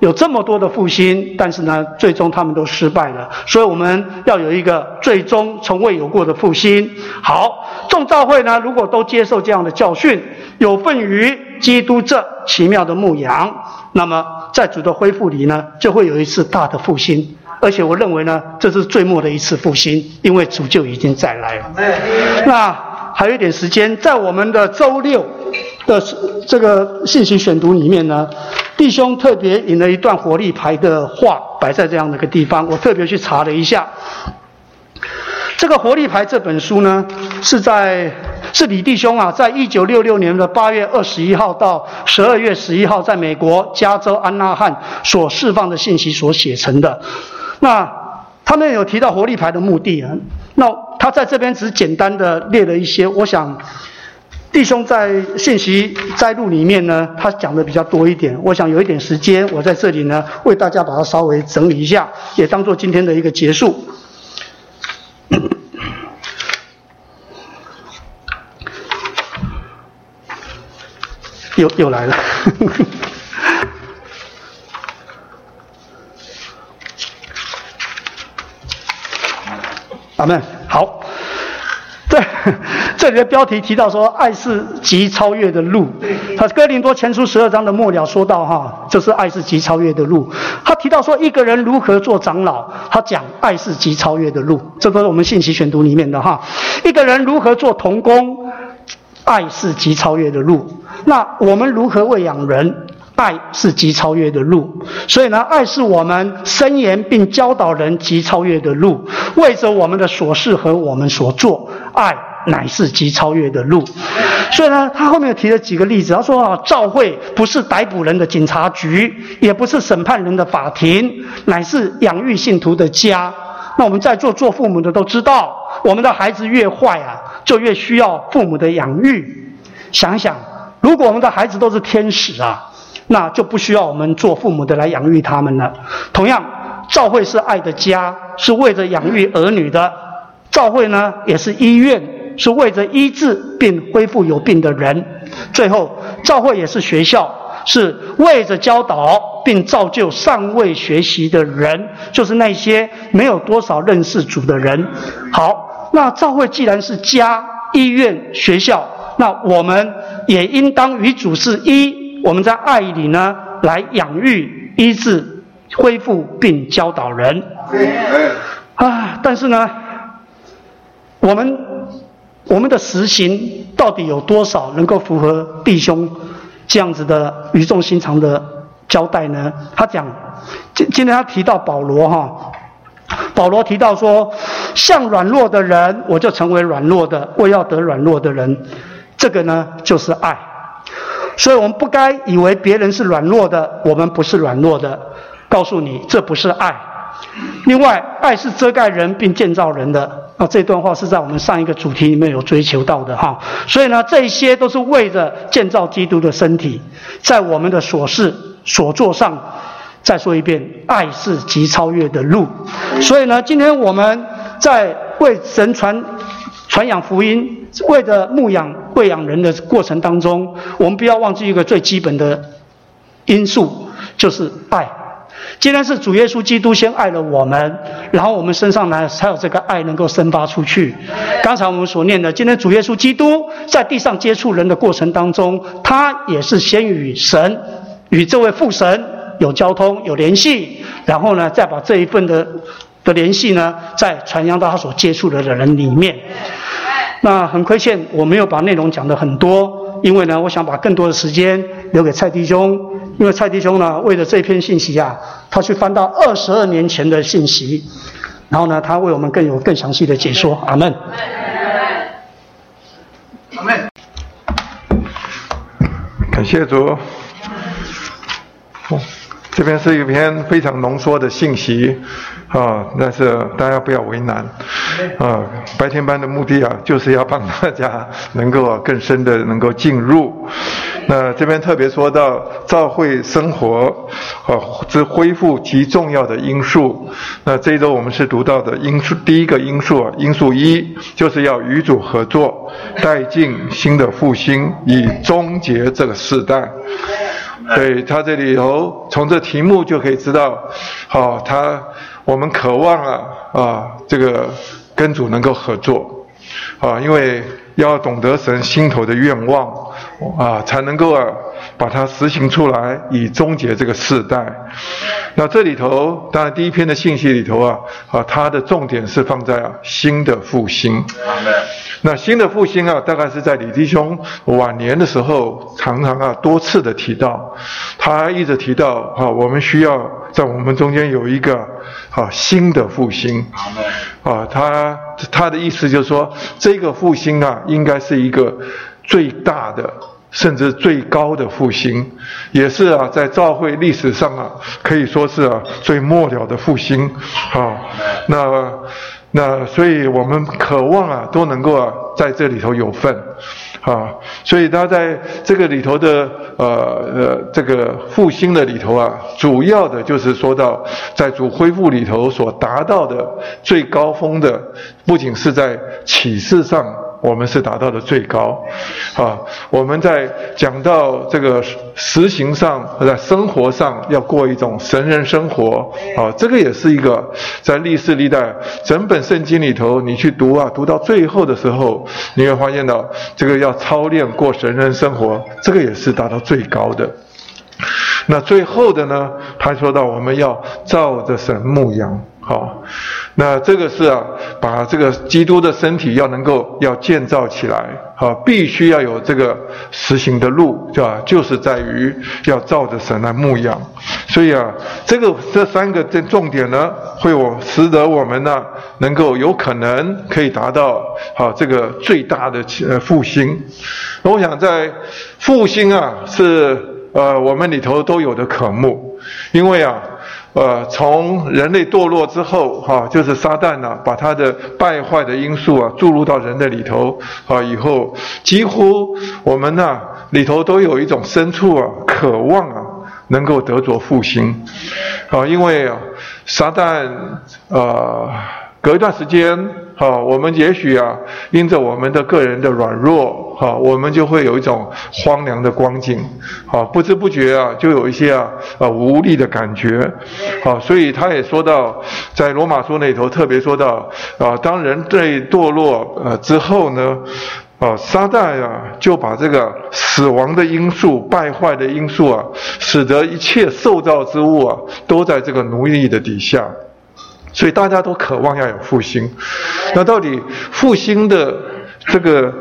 [SPEAKER 1] 有这么多的复兴，但是呢，最终他们都失败了。所以我们要有一个最终从未有过的复兴。好，众教会呢，如果都接受这样的教训，有份于基督这奇妙的牧羊，那么在主的恢复里呢，就会有一次大的复兴。而且我认为呢，这是最末的一次复兴，因为主就已经再来了。那还有一点时间，在我们的周六的这个信息选读里面呢。弟兄特别引了一段活力牌的话摆在这样的一个地方，我特别去查了一下。这个活力牌这本书呢，是在是李弟兄啊，在一九六六年的八月二十一号到十二月十一号，在美国加州安纳汉所释放的信息所写成的。那他们有提到活力牌的目的啊，那他在这边只简单的列了一些，我想。弟兄在信息摘录里面呢，他讲的比较多一点。我想有一点时间，我在这里呢为大家把它稍微整理一下，也当做今天的一个结束。[coughs] 又又来了，[laughs] 阿门。好。[laughs] 对，[laughs] 这里的标题提到说，爱是极超越的路。他哥林多前书十二章的末了说到，哈，这是爱是极超越的路。他提到说，一个人如何做长老，他讲爱是极超越的路。这都是我们信息选读里面的哈。一个人如何做童工，爱是极超越的路。那我们如何喂养人？爱是极超越的路。所以呢，爱是我们伸言并教导人极超越的路。为着我们的所事和我们所做，爱乃是极超越的路。所以呢，他后面又提了几个例子。他说啊，教会不是逮捕人的警察局，也不是审判人的法庭，乃是养育信徒的家。那我们在座做父母的都知道，我们的孩子越坏啊，就越需要父母的养育。想想，如果我们的孩子都是天使啊，那就不需要我们做父母的来养育他们了。同样，教会是爱的家，是为着养育儿女的。教会呢，也是医院。是为着医治并恢复有病的人，最后教会也是学校，是为着教导并造就尚未学习的人，就是那些没有多少认识主的人。好，那教会既然是家、医院、学校，那我们也应当与主是一，我们在爱里呢来养育、医治、恢复并教导人。啊，但是呢，我们。我们的实行到底有多少能够符合弟兄这样子的语重心长的交代呢？他讲，今今天他提到保罗哈，保罗提到说，像软弱的人，我就成为软弱的，我要得软弱的人，这个呢就是爱。所以我们不该以为别人是软弱的，我们不是软弱的。告诉你，这不是爱。另外，爱是遮盖人并建造人的。啊，这段话是在我们上一个主题里面有追求到的哈。所以呢，这些都是为着建造基督的身体，在我们的所事所做上，再说一遍，爱是极超越的路。所以呢，今天我们在为神传传扬福音，为了牧养喂养人的过程当中，我们不要忘记一个最基本的因素，就是爱。今天是主耶稣基督先爱了我们，然后我们身上呢才有这个爱能够生发出去。刚才我们所念的，今天主耶稣基督在地上接触人的过程当中，他也是先与神、与这位父神有交通、有联系，然后呢再把这一份的的联系呢再传扬到他所接触的人里面。那很亏欠我没有把内容讲的很多，因为呢我想把更多的时间留给蔡弟兄。因为蔡弟兄呢，为了这篇信息啊，他去翻到二十二年前的信息，然后呢，他为我们更有更详细的解说。阿门。
[SPEAKER 2] 阿门。感谢主。这边是一篇非常浓缩的信息。啊，但是大家不要为难，啊，白天班的目的啊，就是要帮大家 [laughs] 能够更深的能够进入。那这边特别说到教会生活啊之恢复极重要的因素。那这一周我们是读到的因素，第一个因素啊，因素一就是要与主合作，带进新的复兴，以终结这个时代。对他这里头，从这题目就可以知道，好，他我们渴望啊啊，这个跟主能够合作，啊，因为要懂得神心头的愿望，啊，才能够啊把它实行出来，以终结这个世代。那这里头，当然第一篇的信息里头啊，啊，它的重点是放在啊新的复兴。那新的复兴啊，大概是在李弟兄晚年的时候，常常啊多次的提到，他一直提到啊，我们需要在我们中间有一个啊新的复兴。啊，他他的意思就是说，这个复兴啊，应该是一个最大的。甚至最高的复兴，也是啊，在教会历史上啊，可以说是啊最末了的复兴啊。那那，所以我们渴望啊，都能够啊在这里头有份啊。所以他在这个里头的呃呃这个复兴的里头啊，主要的就是说到在主恢复里头所达到的最高峰的，不仅是在启示上。我们是达到了最高，啊，我们在讲到这个实行上，在生活上要过一种神人生活，啊，这个也是一个在历世历代整本圣经里头，你去读啊，读到最后的时候，你会发现到这个要操练过神人生活，这个也是达到最高的。那最后的呢，他说到我们要照着神牧养，好。那这个是啊，把这个基督的身体要能够要建造起来，啊，必须要有这个实行的路，是吧？就是在于要照着神来牧养。所以啊，这个这三个这重点呢，会我使得我们呢，能够有可能可以达到啊这个最大的呃复兴。那我想在复兴啊，是呃我们里头都有的科目，因为啊。呃，从人类堕落之后，哈，就是撒旦呢，把他的败坏的因素啊注入到人的里头，啊，以后几乎我们呢里头都有一种深处啊渴望啊能够得着复兴，啊，因为啊撒旦呃。隔一段时间，哈，我们也许啊，因着我们的个人的软弱，哈，我们就会有一种荒凉的光景，好，不知不觉啊，就有一些啊，啊无力的感觉，好，所以他也说到，在罗马书那里头特别说到，啊，当人对堕落呃之后呢，啊，撒旦啊就把这个死亡的因素、败坏的因素啊，使得一切受造之物啊，都在这个奴役的底下。所以大家都渴望要有复兴，那到底复兴的这个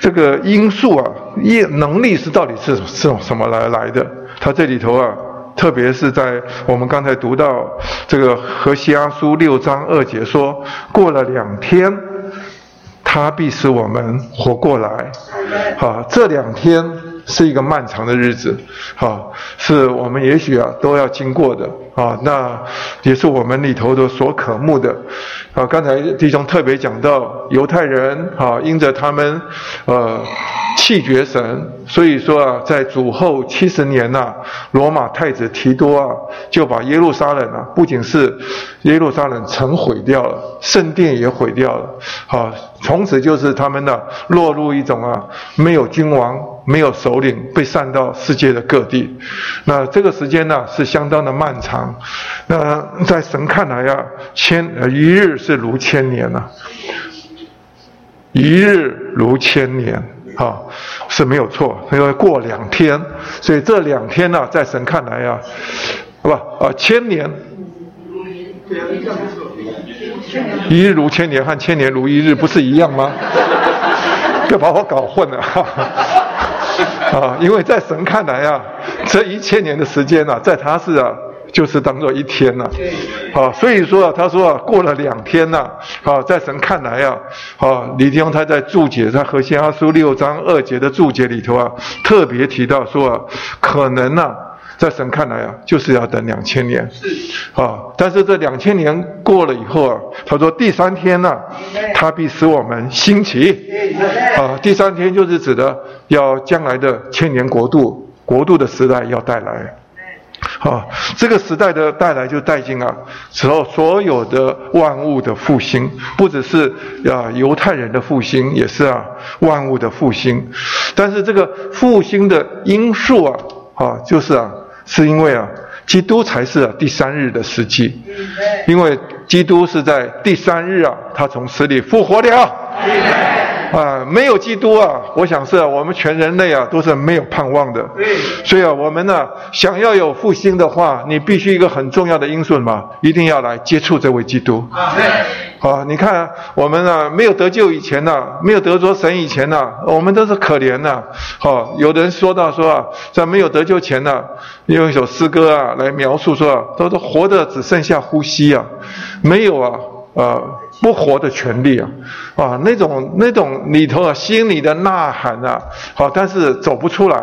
[SPEAKER 2] 这个因素啊，业能力是到底是是从什么来来的？他这里头啊，特别是在我们刚才读到这个何西阿书六章二节说，过了两天，他必使我们活过来。好，这两天是一个漫长的日子，好，是我们也许啊都要经过的。啊，那也是我们里头的所渴慕的。啊，刚才弟兄特别讲到犹太人，啊，因着他们，呃，弃绝神，所以说啊，在主后七十年呐，罗马太子提多啊，就把耶路撒冷啊，不仅是耶路撒冷城毁掉了，圣殿也毁掉了。好，从此就是他们呢，落入一种啊，没有君王，没有首领，被散到世界的各地。那这个时间呢，是相当的漫长。那在神看来呀，千一日是如千年呐，一日如千年，哈是没有错。因为过两天，所以这两天呢，在神看来呀，不啊，千年，一日如千年和千年如一日不是一样吗？别把我搞混了，啊，因为在神看来啊，这一千年的时间呢，在他是啊。就是当做一天呐，好，所以说啊，他说啊，过了两天呐，好，在神看来啊，好，李弟兄他在注解他和西阿书六章二节的注解里头啊，特别提到说啊，可能呐，在神看来啊，就是要等两千年，啊，但是这两千年过了以后啊，他说第三天呐，他必使我们兴起，啊，第三天就是指的要将来的千年国度，国度的时代要带来。啊，这个时代的带来就带进啊，此后所有的万物的复兴，不只是啊犹太人的复兴，也是啊万物的复兴。但是这个复兴的因素啊，啊就是啊，是因为啊，基督才是啊第三日的时机，因为基督是在第三日啊，他从死里复活了。啊，没有基督啊，我想是啊我们全人类啊都是没有盼望的。所以啊，我们呢想要有复兴的话，你必须一个很重要的因素嘛，一定要来接触这位基督。啊，你看我们呢没有得救以前呢，没有得着神以前呢，我们都是可怜的。好，有的人说到说啊，在没有得救前呢，用一首诗歌啊来描述说，都是活的只剩下呼吸啊，没有啊。呃，不活的权利啊，啊，那种那种里头啊，心里的呐喊啊，好，但是走不出来，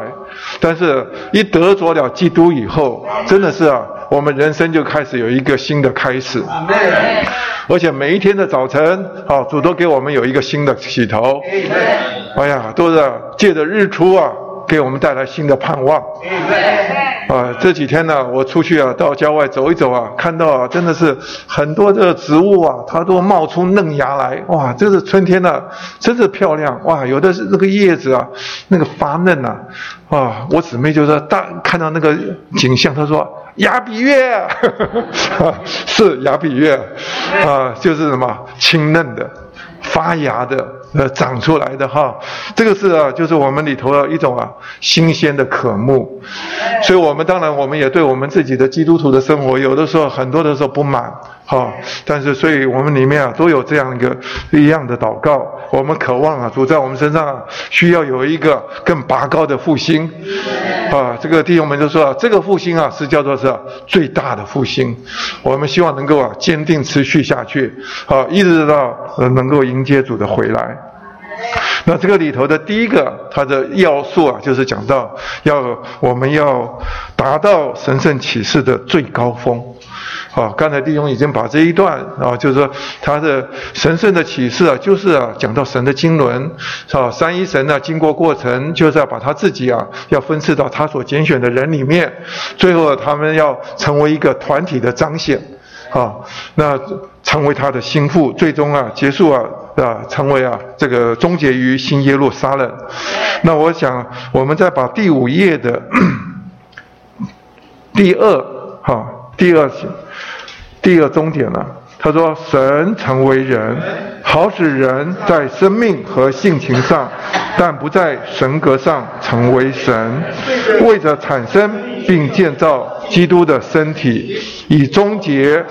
[SPEAKER 2] 但是一得着了基督以后，真的是啊，我们人生就开始有一个新的开始，而且每一天的早晨，啊，主都给我们有一个新的起头，哎呀，都是借着日出啊。给我们带来新的盼望。啊，这几天呢，我出去啊，到郊外走一走啊，看到啊，真的是很多的植物啊，它都冒出嫩芽来。哇，这是春天呢，真是漂亮。哇，有的是那个叶子啊，那个发嫩呐。啊，我姊妹就说，大看到那个景象，她说雅比月，[laughs] 是雅比月，啊，就是什么青嫩的。发芽的，呃，长出来的哈，这个是啊，就是我们里头的一种啊，新鲜的渴慕。所以，我们当然，我们也对我们自己的基督徒的生活，有的时候很多的时候不满，哈，但是所以我们里面啊都有这样一个一样的祷告，我们渴望啊主在我们身上啊需要有一个更拔高的复兴，啊，这个弟兄们就说啊，这个复兴啊是叫做是最大的复兴，我们希望能够啊坚定持续下去，啊，一直到能够迎接主的回来。那这个里头的第一个它的要素啊，就是讲到要我们要达到神圣启示的最高峰。啊，刚才弟兄已经把这一段啊，就是说他的神圣的启示啊，就是啊讲到神的经纶，啊三一神呢经过过程，就是要把他自己啊要分赐到他所拣选的人里面，最后他们要成为一个团体的彰显，啊，那成为他的心腹，最终啊结束啊啊成为啊这个终结于新耶路撒冷。那我想我们再把第五页的第二哈第二。第二终点了，他说：“神成为人，好使人在生命和性情上，但不在神格上成为神，为着产生并建造基督的身体，以终结、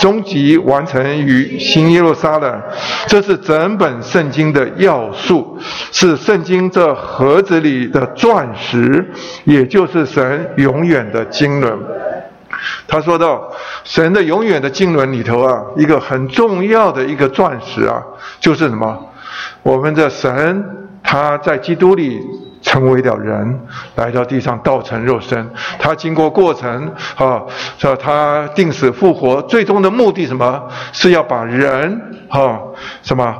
[SPEAKER 2] 终极完成于新耶路撒冷。这是整本圣经的要素，是圣经这盒子里的钻石，也就是神永远的经纶。”他说到，神的永远的经纶里头啊，一个很重要的一个钻石啊，就是什么？我们的神他在基督里成为了人，来到地上道成肉身。他经过过程啊，说他定死复活，最终的目的什么？是要把人啊什么？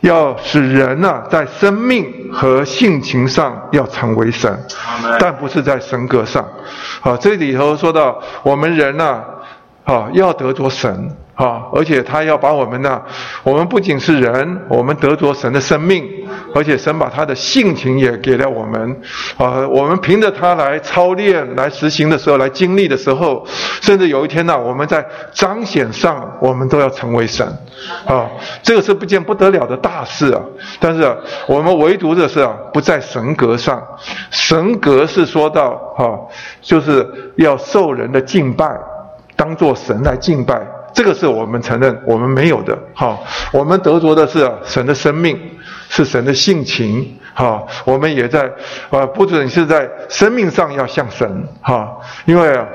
[SPEAKER 2] 要使人呐，在生命和性情上要成为神，但不是在神格上。好，这里头说到我们人呐，啊，要得着神。啊！而且他要把我们呢，我们不仅是人，我们得着神的生命，而且神把他的性情也给了我们。啊，我们凭着他来操练、来实行的时候，来经历的时候，甚至有一天呢，我们在彰显上，我们都要成为神。啊，这个是不见不得了的大事啊！但是我们唯独的是啊，不在神格上。神格是说到啊，就是要受人的敬拜，当做神来敬拜。这个是我们承认我们没有的，哈，我们得着的是神的生命，是神的性情，哈，我们也在，啊，不准是在生命上要像神，哈，因为啊，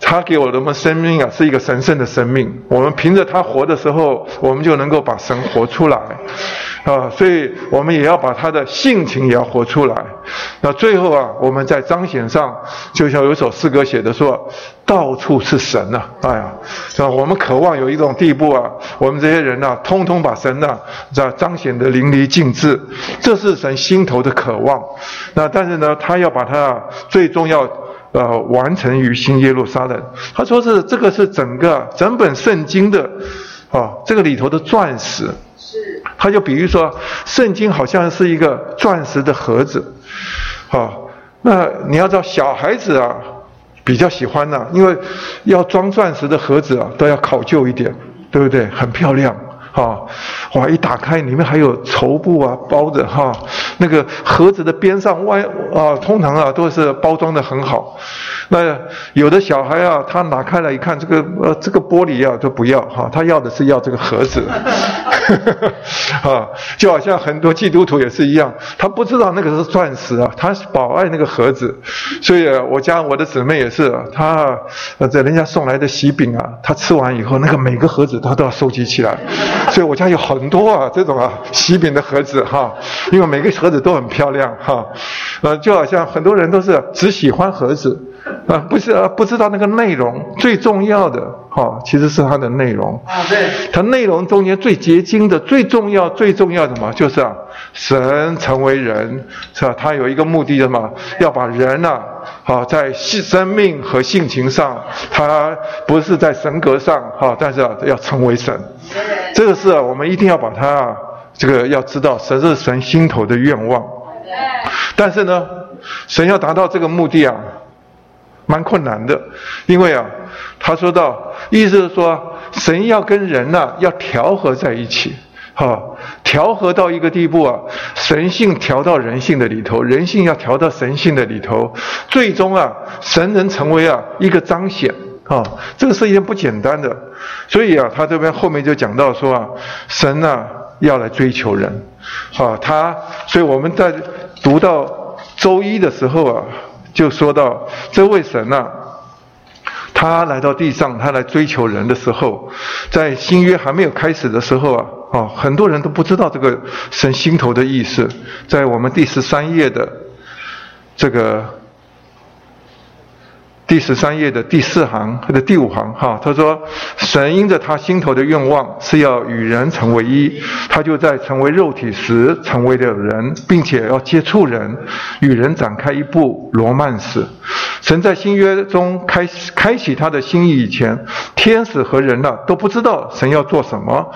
[SPEAKER 2] 他给我们生命啊是一个神圣的生命，我们凭着他活的时候，我们就能够把神活出来。啊，所以我们也要把他的性情也要活出来。那最后啊，我们在彰显上，就像有首诗歌写的说：“到处是神呐！”哎呀，是吧？我们渴望有一种地步啊，我们这些人呐，通通把神呐，这彰显的淋漓尽致。这是神心头的渴望。那但是呢，他要把它最重要呃完成于新耶路撒冷。他说是这个是整个整本圣经的啊，这个里头的钻石。他就比喻说，圣经好像是一个钻石的盒子，啊，那你要知道，小孩子啊比较喜欢呢，因为要装钻石的盒子啊都要考究一点，对不对？很漂亮，哈，哇，一打开里面还有绸布啊包着哈，那个盒子的边上外啊，通常啊都是包装的很好。那有的小孩啊，他拿开来一看，这个呃这个玻璃啊就不要哈，他要的是要这个盒子。[laughs] 啊，就好像很多基督徒也是一样，他不知道那个是钻石啊，他保爱那个盒子。所以我家我的姊妹也是，她在人家送来的喜饼啊，她吃完以后，那个每个盒子她都要收集起来。[laughs] 所以我家有很多啊这种啊喜饼的盒子哈，因为每个盒子都很漂亮哈。呃，就好像很多人都是只喜欢盒子。啊，不是啊，不知道那个内容最重要的哈，其实是它的内容。啊，对。它内容中间最结晶的、最重要、最重要的什么？就是啊，神成为人，是吧？他有一个目的什么？要把人呐，好在性生命和性情上，他不是在神格上哈，但是啊，要成为神。这个事啊，我们一定要把它这个要知道，神是神心头的愿望。但是呢，神要达到这个目的啊。蛮困难的，因为啊，他说到，意思是说，神要跟人呐要调和在一起，哈，调和到一个地步啊，神性调到人性的里头，人性要调到神性的里头，最终啊，神能成为啊一个彰显，啊，这个是一件不简单的。所以啊，他这边后面就讲到说啊，神啊要来追求人，啊，他，所以我们在读到周一的时候啊，就说到这位神啊。他来到地上，他来追求人的时候，在新约还没有开始的时候啊，啊，很多人都不知道这个神心头的意思。在我们第十三页的这个。第十三页的第四行或者第五行，哈，他说：“神因着他心头的愿望是要与人成为一，他就在成为肉体时成为了人，并且要接触人，与人展开一部罗曼史。神在新约中开开启他的心意以前，天使和人呢都不知道神要做什么，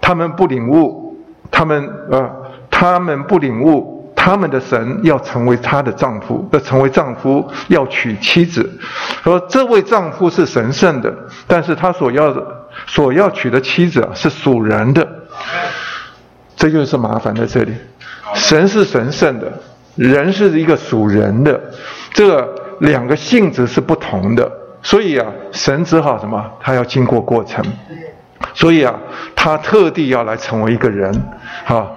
[SPEAKER 2] 他们不领悟，他们呃，他们不领悟。”他们的神要成为她的丈夫，要成为丈夫要娶妻子，说这位丈夫是神圣的，但是他所要的所要娶的妻子啊是属人的，这就是麻烦在这里。神是神圣的，人是一个属人的，这两个性质是不同的，所以啊，神只好什么？他要经过过程。所以啊，他特地要来成为一个人，哈，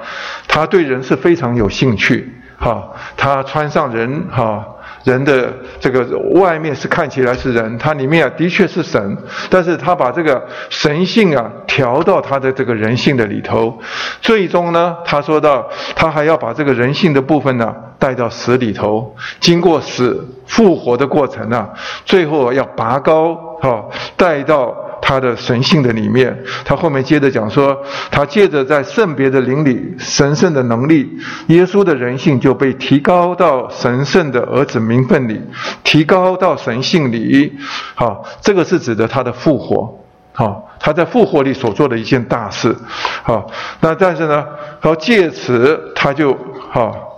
[SPEAKER 2] 他对人是非常有兴趣，哈，他穿上人，哈，人的这个外面是看起来是人，他里面啊的确是神，但是他把这个神性啊调到他的这个人性的里头，最终呢，他说到他还要把这个人性的部分呢带到死里头，经过死复活的过程啊，最后要拔高，哈，带到。他的神性的里面，他后面接着讲说，他借着在圣别的灵里神圣的能力，耶稣的人性就被提高到神圣的儿子名分里，提高到神性里。好，这个是指的他的复活。好，他在复活里所做的一件大事。好，那但是呢，然后借此他就好。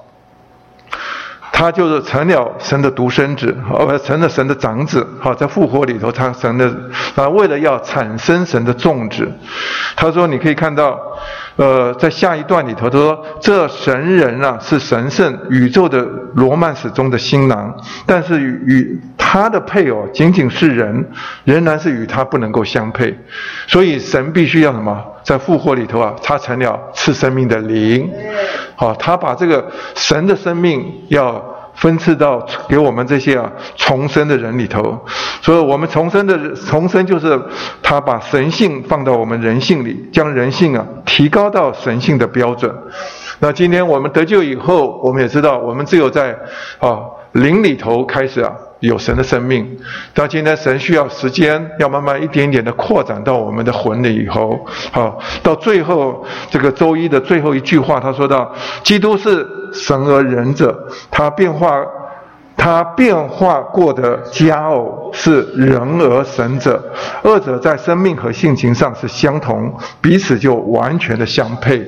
[SPEAKER 2] 他就是成了神的独生子，哦，成了神的长子。好，在复活里头，他神的啊，为了要产生神的种子，他说，你可以看到，呃，在下一段里头，他说，这神人啊，是神圣宇宙的罗曼史中的新郎，但是与与他的配偶仅仅是人，仍然是与他不能够相配，所以神必须要什么？在复活里头啊，他成了赐生命的灵，好，他把这个神的生命要分赐到给我们这些啊重生的人里头，所以我们重生的重生就是他把神性放到我们人性里，将人性啊提高到神性的标准。那今天我们得救以后，我们也知道，我们只有在啊灵里头开始啊。有神的生命，到今天神需要时间，要慢慢一点点的扩展到我们的魂里以后，好，到最后这个周一的最后一句话，他说到：基督是神而仁者，他变化，他变化过的佳偶是人而神者，二者在生命和性情上是相同，彼此就完全的相配。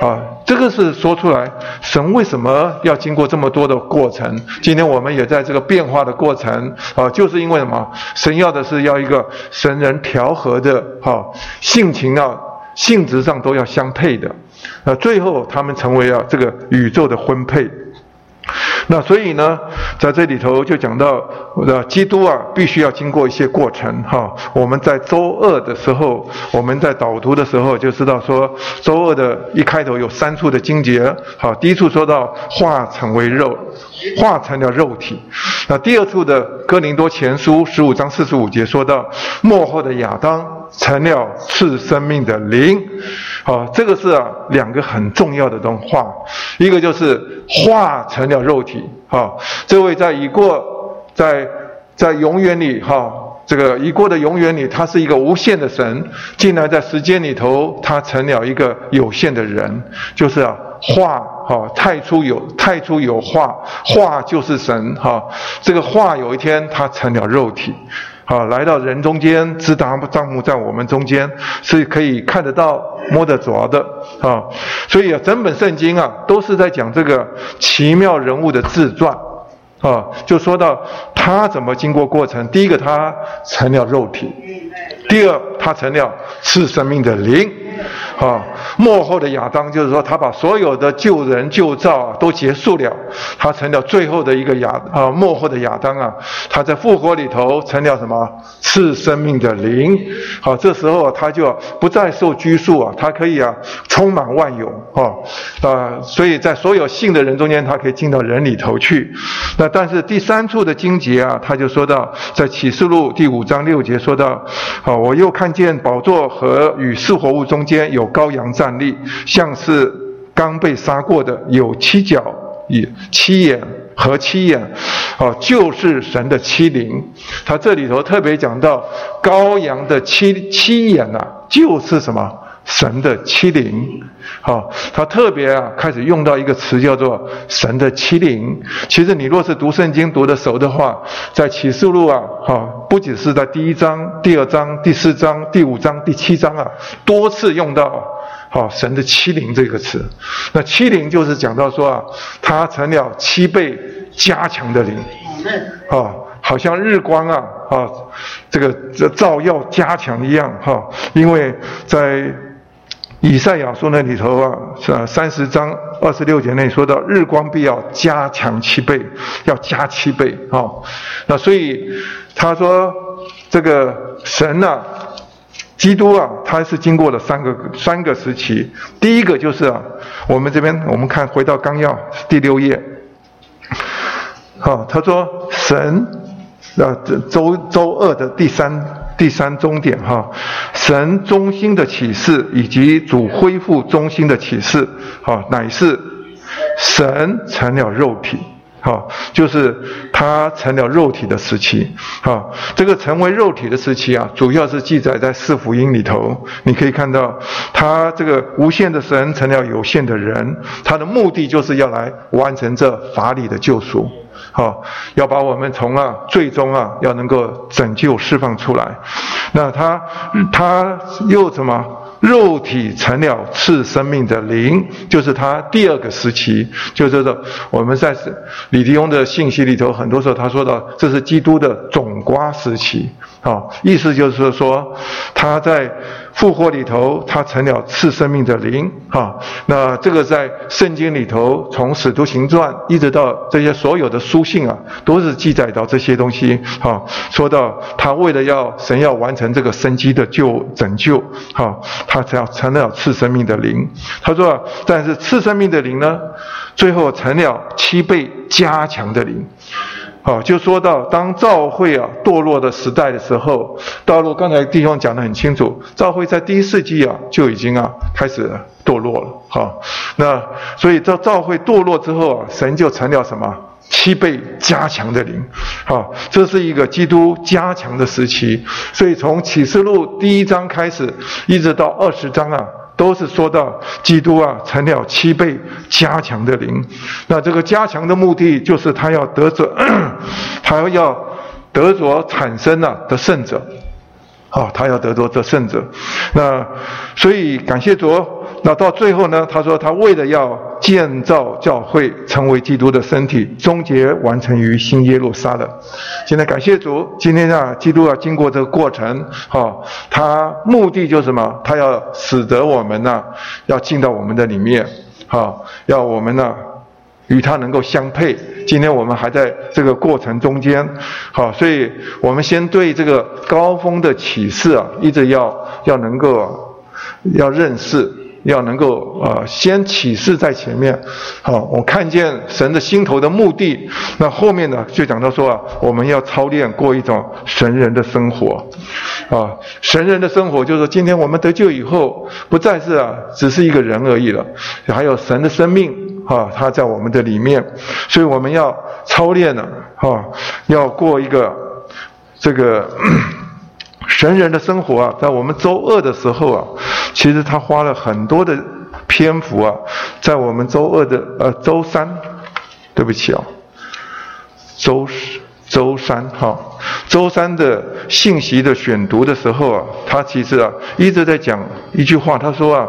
[SPEAKER 2] 啊，这个是说出来，神为什么要经过这么多的过程？今天我们也在这个变化的过程啊，就是因为什么？神要的是要一个神人调和的哈性情啊，性质上都要相配的，那最后他们成为了这个宇宙的婚配。那所以呢，在这里头就讲到，呃，基督啊，必须要经过一些过程哈。我们在周二的时候，我们在导读的时候就知道说，周二的一开头有三处的经节，好，第一处说到化成为肉，化成了肉体。那第二处的哥林多前书十五章四十五节说到，末后的亚当成了赐生命的灵。好，这个是两个很重要的动画，一个就是化成了肉体。好，这位在已过在在永远里哈，这个已过的永远里，他是一个无限的神，进来在时间里头，他成了一个有限的人，就是啊化哈太初有太初有化，化就是神哈，这个化有一天他成了肉体。啊，来到人中间，直达帐幕在我们中间，是可以看得到、摸得着的啊。所以啊，整本圣经啊，都是在讲这个奇妙人物的自传啊。就说到他怎么经过过程，第一个他成了肉体，第二他成了赐生命的灵啊，幕后的亚当就是说，他把所有的旧人旧造啊都结束了，他成了最后的一个亚啊，幕后的亚当啊，他在复活里头成了什么？赐生命的灵。好，这时候他就不再受拘束啊，他可以啊，充满万有啊啊，所以在所有信的人中间，他可以进到人里头去。那但是第三处的经节啊，他就说到，在启示录第五章六节说到，啊，我又看见宝座和与四活物中间有羔羊站立，像是刚被杀过的，有七角、以七眼和七眼，哦，就是神的七灵。他这里头特别讲到羔羊的七七眼呐，就是什么？神的欺凌，好，他特别啊开始用到一个词叫做神的欺凌。其实你若是读圣经读得熟的话，在启示录啊，好，不仅是在第一章、第二章、第四章、第五章、第七章啊，多次用到好神的欺凌这个词。那欺凌就是讲到说啊，他成了七倍加强的灵，啊，好像日光啊，啊，这个照耀加强一样哈，因为在。以赛亚书那里头啊，是吧？三十章二十六节内说到，日光必要加强七倍，要加七倍啊。那所以他说，这个神啊，基督啊，他是经过了三个三个时期。第一个就是啊，我们这边我们看回到纲要第六页，好，他说神啊，周周二的第三。第三终点哈，神中心的启示以及主恢复中心的启示，哈，乃是神成了肉体，哈，就是他成了肉体的时期，哈，这个成为肉体的时期啊，主要是记载在四福音里头，你可以看到他这个无限的神成了有限的人，他的目的就是要来完成这法理的救赎。好，要把我们从啊最终啊要能够拯救释放出来，那他他又怎么？肉体成了赐生命的灵，就是他第二个时期，就是说我们在李迪翁的信息里头，很多时候他说到这是基督的总瓜时期，啊，意思就是说他在。复活里头，他成了赐生命的灵，哈。那这个在圣经里头，从使徒行传一直到这些所有的书信啊，都是记载到这些东西，哈。说到他为了要神要完成这个生机的救拯救，哈，他才要成了赐生命的灵。他说，但是赐生命的灵呢，最后成了七倍加强的灵。好，就说到当教会啊堕落的时代的时候，道路刚才弟兄讲得很清楚，教会在第一世纪啊就已经啊开始堕落了。哈，那所以这教会堕落之后啊，神就成了什么七倍加强的灵。好，这是一个基督加强的时期。所以从启示录第一章开始，一直到二十章啊。都是说到基督啊成了七倍加强的灵，那这个加强的目的就是他要得着，他要得着产生了的圣者，啊，他要得着这圣者，那所以感谢主。那到最后呢？他说他为了要建造教会，成为基督的身体，终结完成于新耶路撒冷。现在感谢主，今天啊，基督要经过这个过程，哈，他目的就是什么？他要使得我们呢，要进到我们的里面，哈，要我们呢与他能够相配。今天我们还在这个过程中间，好，所以我们先对这个高峰的启示啊，一直要要能够要认识。要能够呃先启示在前面，好，我看见神的心头的目的，那后面呢就讲到说啊，我们要操练过一种神人的生活，啊，神人的生活就是今天我们得救以后，不再是啊只是一个人而已了，还有神的生命啊，他在我们的里面，所以我们要操练呢，啊，要过一个这个。[clears throat] 神人的生活啊，在我们周二的时候啊，其实他花了很多的篇幅啊，在我们周二的呃周三，对不起啊，周周三哈，周三的信息的选读的时候啊，他其实啊一直在讲一句话，他说啊，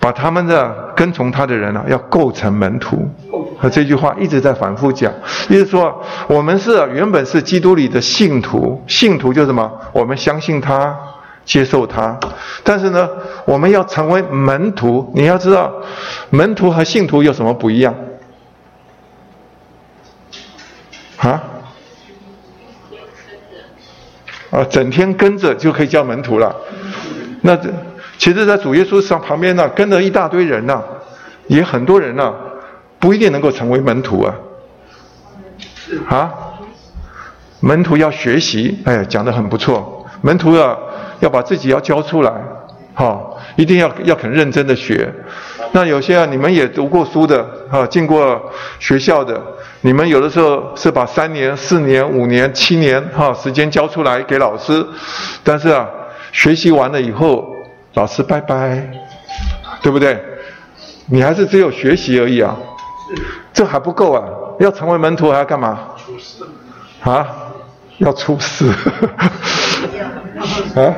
[SPEAKER 2] 把他们的跟从他的人啊，要构成门徒。和这句话一直在反复讲，意思说我们是原本是基督里的信徒，信徒就什么？我们相信他接受他。但是呢，我们要成为门徒，你要知道，门徒和信徒有什么不一样？啊？啊，整天跟着就可以叫门徒了。那这其实，在主耶稣上旁边呢，跟着一大堆人呢，也很多人呢，不一定能够成为门徒啊。啊？门徒要学习，哎，讲的很不错。门徒要要把自己要教出来，好，一定要要很认真的学。那有些啊，你们也读过书的，啊，进过学校的。你们有的时候是把三年、四年、五年、七年哈时间交出来给老师，但是啊，学习完了以后，老师拜拜，对不对？你还是只有学习而已啊，这还不够啊！要成为门徒还要干嘛？啊？要出师？[laughs] 啊？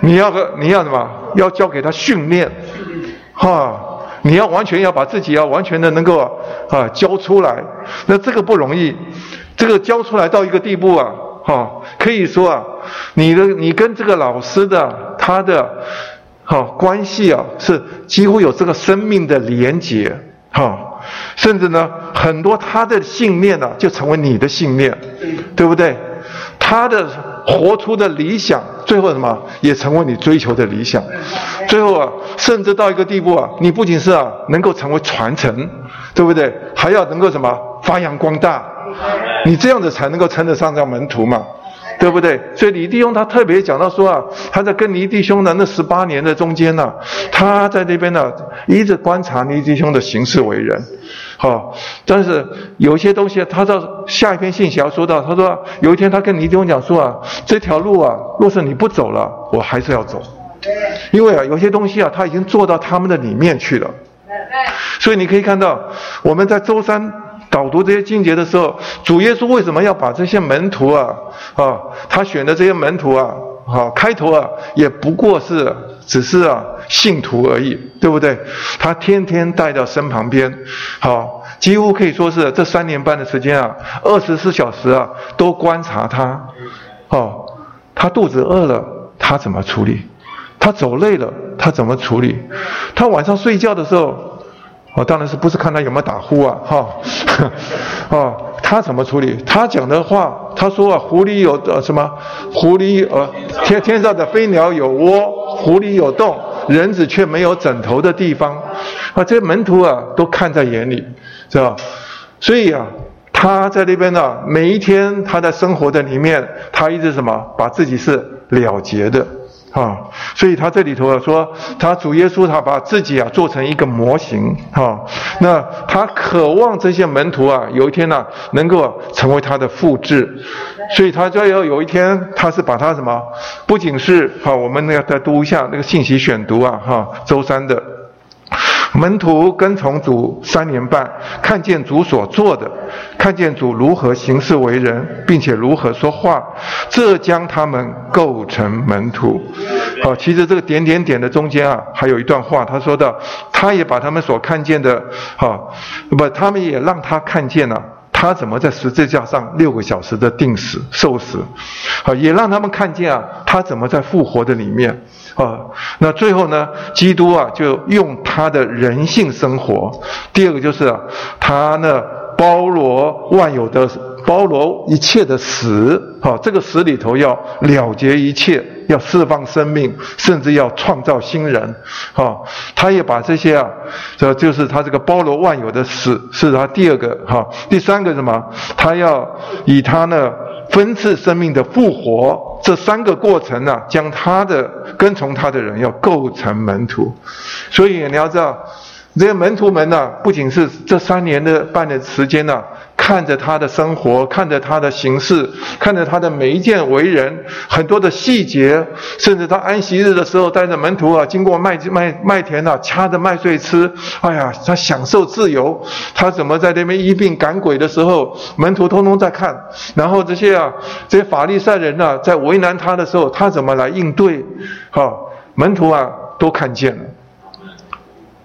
[SPEAKER 2] 你要个你要什么？要教给他训练，哈。你要完全要把自己要完全的能够啊教出来，那这个不容易，这个教出来到一个地步啊，哈，可以说啊，你的你跟这个老师的他的哈关系啊，是几乎有这个生命的连结，哈，甚至呢很多他的信念呢就成为你的信念，对不对？他的活出的理想，最后什么？也成为你追求的理想，最后啊，甚至到一个地步啊，你不仅是啊能够成为传承，对不对？还要能够什么？发扬光大，你这样子才能够称得上叫门徒嘛。对不对？所以李弟兄他特别讲到说啊，他在跟李弟兄的那十八年的中间呢，他在那边呢一直观察李弟兄的行事为人，好，但是有些东西他到下一篇信息要说到，他说有一天他跟李弟兄讲说啊，这条路啊，若是你不走了，我还是要走，因为啊有些东西啊他已经做到他们的里面去了，所以你可以看到我们在周三。导读这些经节的时候，主耶稣为什么要把这些门徒啊啊，他选的这些门徒啊，好开头啊，也不过是只是啊信徒而已，对不对？他天天带到身旁边，好，几乎可以说是这三年半的时间啊，二十四小时啊都观察他，哦，他肚子饿了，他怎么处理？他走累了，他怎么处理？他晚上睡觉的时候。哦，当然是不是看他有没有打呼啊？哈，[laughs] 哦，他怎么处理？他讲的话，他说啊，湖里有呃什么？湖里呃天天上的飞鸟有窝，湖里有洞，人子却没有枕头的地方。啊，这些门徒啊都看在眼里，是吧？所以啊，他在那边呢，每一天他在生活的里面，他一直什么？把自己是了结的。啊，所以他这里头啊说，他主耶稣他把自己啊做成一个模型，啊，那他渴望这些门徒啊有一天呢能够成为他的复制，所以他就要有一天他是把他什么，不仅是哈我们那个再读一下那个信息选读啊哈周三的。门徒跟从主三年半，看见主所做的，看见主如何行事为人，并且如何说话，这将他们构成门徒。好，其实这个点点点的中间啊，还有一段话，他说的，他也把他们所看见的，好，不，他们也让他看见了，他怎么在十字架上六个小时的定死受死，啊，也让他们看见啊，他怎么在复活的里面。啊，那最后呢？基督啊，就用他的人性生活。第二个就是，他呢包罗万有的，包罗一切的死。好，这个死里头要了结一切，要释放生命，甚至要创造新人。好，他也把这些啊，这就是他这个包罗万有的死，是他第二个哈。第三个什么？他要以他呢。分次生命的复活，这三个过程呢，将他的跟从他的人要构成门徒，所以你要知道，这些门徒们呢，不仅是这三年的半的时间呢。看着他的生活，看着他的形式，看着他的每一件为人，很多的细节，甚至他安息日的时候带着门徒啊，经过麦麦麦田啊，掐着麦穗吃，哎呀，他享受自由。他怎么在那边医病赶鬼的时候，门徒通通在看。然后这些啊，这些法利赛人呢，在为难他的时候，他怎么来应对？哈，门徒啊，都看见了。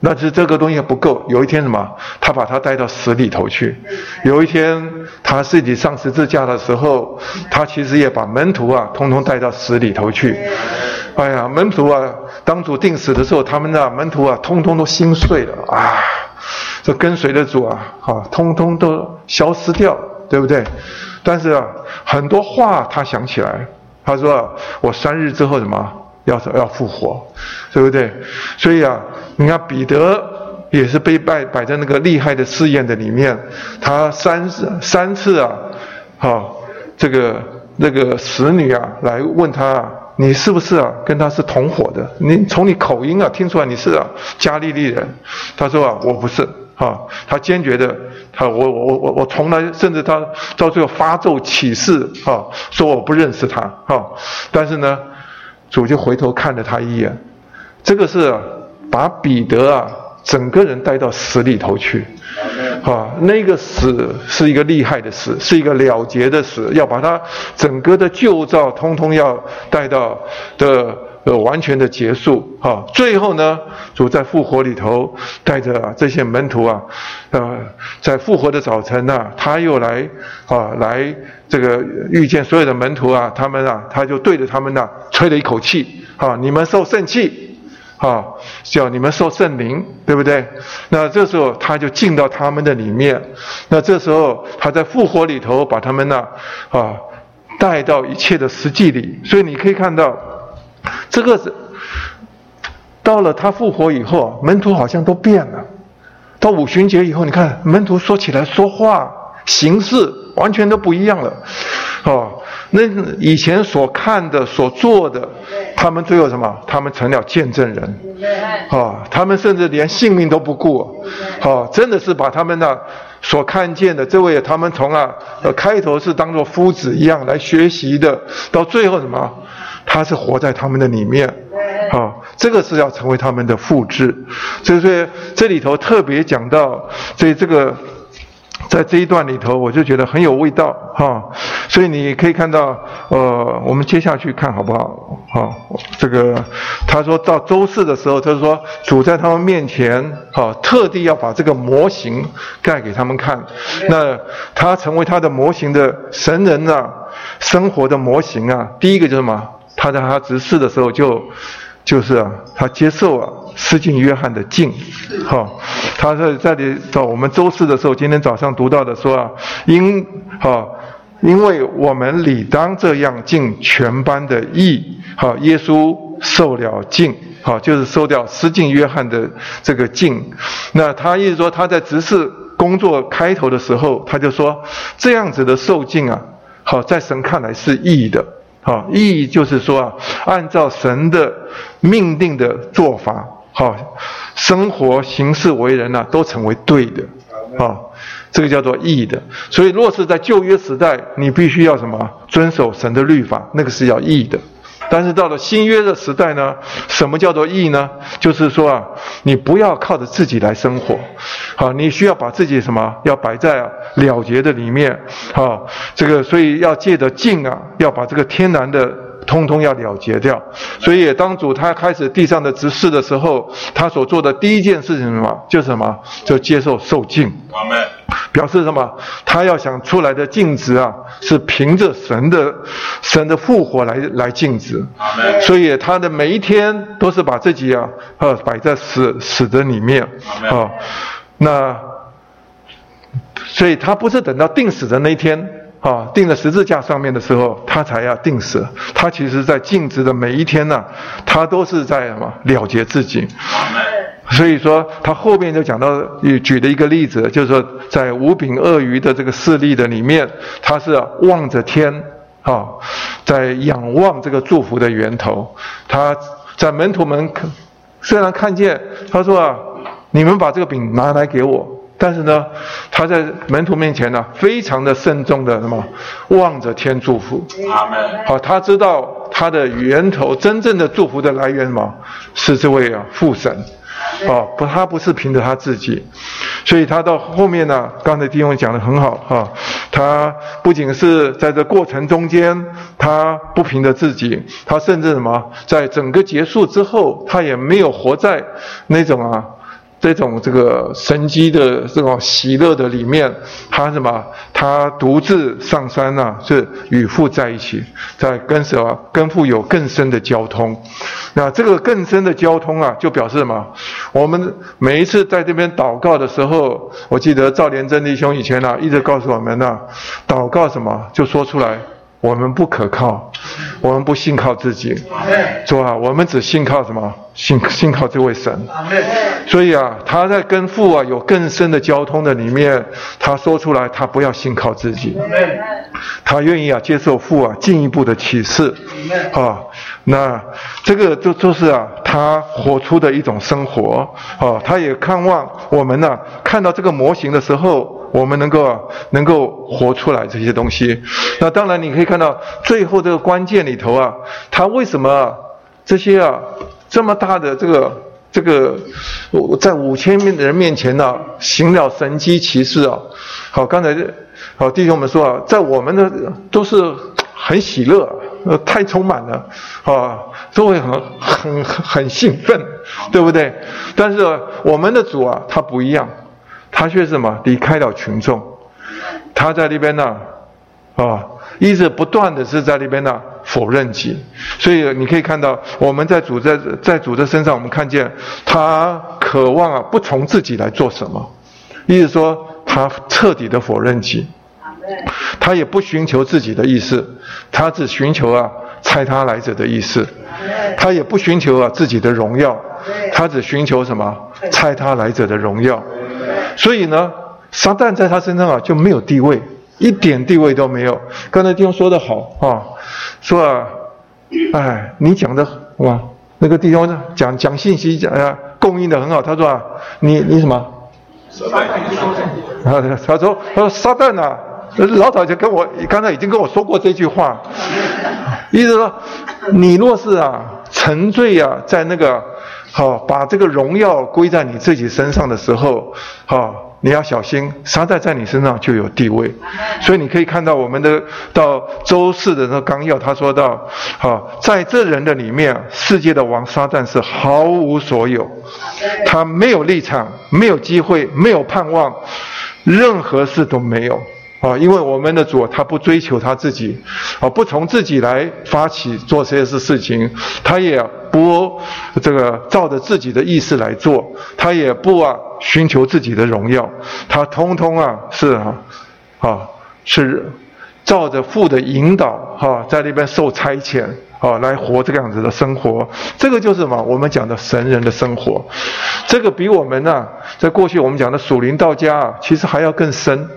[SPEAKER 2] 那是这个东西不够。有一天什么？他把他带到死里头去。有一天他自己上十字架的时候，他其实也把门徒啊，通通带到死里头去。哎呀，门徒啊，当主定死的时候，他们的门徒啊，通通都心碎了啊。这跟随的主啊，啊，通通都消失掉，对不对？但是啊，很多话他想起来，他说：“我三日之后什么？要要复活，对不对？”所以啊，你看彼得也是被摆摆在那个厉害的试验的里面，他三次三次啊，好，这个那个使女啊来问他啊：“你是不是啊跟他是同伙的？你从你口音啊听出来你是啊加利利人。”他说：“啊，我不是。”啊，他坚决的，他我我我我我从来甚至他到最后发咒起誓，啊，说我不认识他，啊，但是呢，主就回头看了他一眼，这个是把彼得啊整个人带到死里头去，啊，那个死是一个厉害的死，是一个了结的死，要把他整个的旧照通通要带到的。呃，完全的结束，哈，最后呢，主在复活里头带着这些门徒啊，呃，在复活的早晨呢，他又来啊，来这个遇见所有的门徒啊，他们啊，他就对着他们呢吹了一口气，啊，你们受圣气，啊，叫你们受圣灵，对不对？那这时候他就进到他们的里面，那这时候他在复活里头把他们呢，啊，带到一切的实际里，所以你可以看到。这个是到了他复活以后，门徒好像都变了。到五旬节以后，你看门徒说起来说话、形式完全都不一样了。哦，那以前所看的、所做的，他们最后什么？他们成了见证人。哦，他们甚至连性命都不顾。哦，真的是把他们的所看见的这位，他们从啊开头是当做夫子一样来学习的，到最后什么？他是活在他们的里面，啊，这个是要成为他们的复制。所以说这里头特别讲到，所以这个在这一段里头，我就觉得很有味道，哈。所以你可以看到，呃，我们接下去看好不好？好，这个他说到周四的时候，他说主在他们面前，啊，特地要把这个模型盖给他们看。那他成为他的模型的神人啊，生活的模型啊，第一个就是什么？他在他执事的时候，就就是啊，他接受啊，施浸约翰的敬，哈，他在这里到我们周四的时候，今天早上读到的说啊，因哈，因为我们理当这样敬全班的义，哈，耶稣受了敬，哈，就是受掉施浸约翰的这个敬，那他意思说他在执事工作开头的时候，他就说这样子的受敬啊，好，在神看来是义的。好，意义就是说啊，按照神的命定的做法，好，生活行事为人呐，都成为对的，啊，这个叫做义的。所以，若是在旧约时代，你必须要什么遵守神的律法，那个是要义的。但是到了新约的时代呢，什么叫做义呢？就是说啊，你不要靠着自己来生活，好，你需要把自己什么要摆在了结的里面，好，这个所以要借着敬啊，要把这个天然的。通通要了结掉，所以当主他开始地上的执事的时候，他所做的第一件事情什么？就是什么？就接受受敬。表示什么？他要想出来的镜子啊，是凭着神的神的复活来来镜子。所以他的每一天都是把自己啊，呃，摆在死死的里面。啊，那，所以他不是等到定死的那一天。啊，钉在十字架上面的时候，他才要定死。他其实，在静止的每一天呢，他都是在什么了结自己。所以说，他后面就讲到，举的一个例子，就是说，在五饼鳄鱼的这个事例的里面，他是望着天，啊，在仰望这个祝福的源头。他在门徒们虽然看见，他说啊，你们把这个饼拿来给我。但是呢，他在门徒面前呢，非常的慎重的什么，望着天祝福。好，他知道他的源头真正的祝福的来源嘛，是这位啊父神。哦，不，他不是凭着他自己，所以他到后面呢，刚才弟兄讲的很好哈，他不仅是在这过程中间，他不凭着自己，他甚至什么，在整个结束之后，他也没有活在那种啊。这种这个神机的这种喜乐的里面，他什么？他独自上山呢？是与父在一起，在跟什么？跟父有更深的交通。那这个更深的交通啊，就表示什么？我们每一次在这边祷告的时候，我记得赵连真弟兄以前呢，一直告诉我们呢，祷告什么？就说出来。我们不可靠，我们不信靠自己，是吧？我们只信靠什么？信信靠这位神。所以啊，他在跟父啊有更深的交通的里面，他说出来，他不要信靠自己，他愿意啊接受父啊进一步的启示。啊，那这个就就是啊，他活出的一种生活。啊，他也看望我们呢看到这个模型的时候。我们能够能够活出来这些东西，那当然你可以看到最后这个关键里头啊，他为什么这些啊这么大的这个这个在五千面的人面前呢行了神机骑士啊？好，刚才好弟兄们说啊，在我们的都是很喜乐，太充满了啊，都会很很很兴奋，对不对？但是我们的主啊，他不一样。他却什么离开了群众，他在那边呢，啊，一直不断的是在那边呢否认己，所以你可以看到我们在主在在主的身上，我们看见他渴望啊不从自己来做什么，意思说他彻底的否认己，他也不寻求自己的意思，他只寻求啊猜他来者的意思，他也不寻求啊自己的荣耀，他只寻求什么？猜他来者的荣耀。所以呢，撒旦在他身上啊就没有地位，一点地位都没有。刚才弟兄说的好啊，说啊，哎，你讲的哇，那个弟兄讲讲信息讲啊，供应的很好。他说啊，你你什么？撒旦。[laughs] 啊，他说他说撒旦呐，老早就跟我刚才已经跟我说过这句话，意思说，你若是啊沉醉啊在那个。好，把这个荣耀归在你自己身上的时候，好，你要小心，撒旦在你身上就有地位。所以你可以看到我们的到周四的那个纲要，他说到，好，在这人的里面，世界的王撒旦是毫无所有，他没有立场，没有机会，没有盼望，任何事都没有。啊，因为我们的主他不追求他自己，啊，不从自己来发起做这些事事情，他也不这个照着自己的意思来做，他也不啊寻求自己的荣耀，他通通啊是啊，啊是照着父的引导哈，在那边受差遣。哦，来活这个样子的生活，这个就是什么？我们讲的神人的生活，这个比我们呢，在过去我们讲的属灵道家啊，其实还要更深。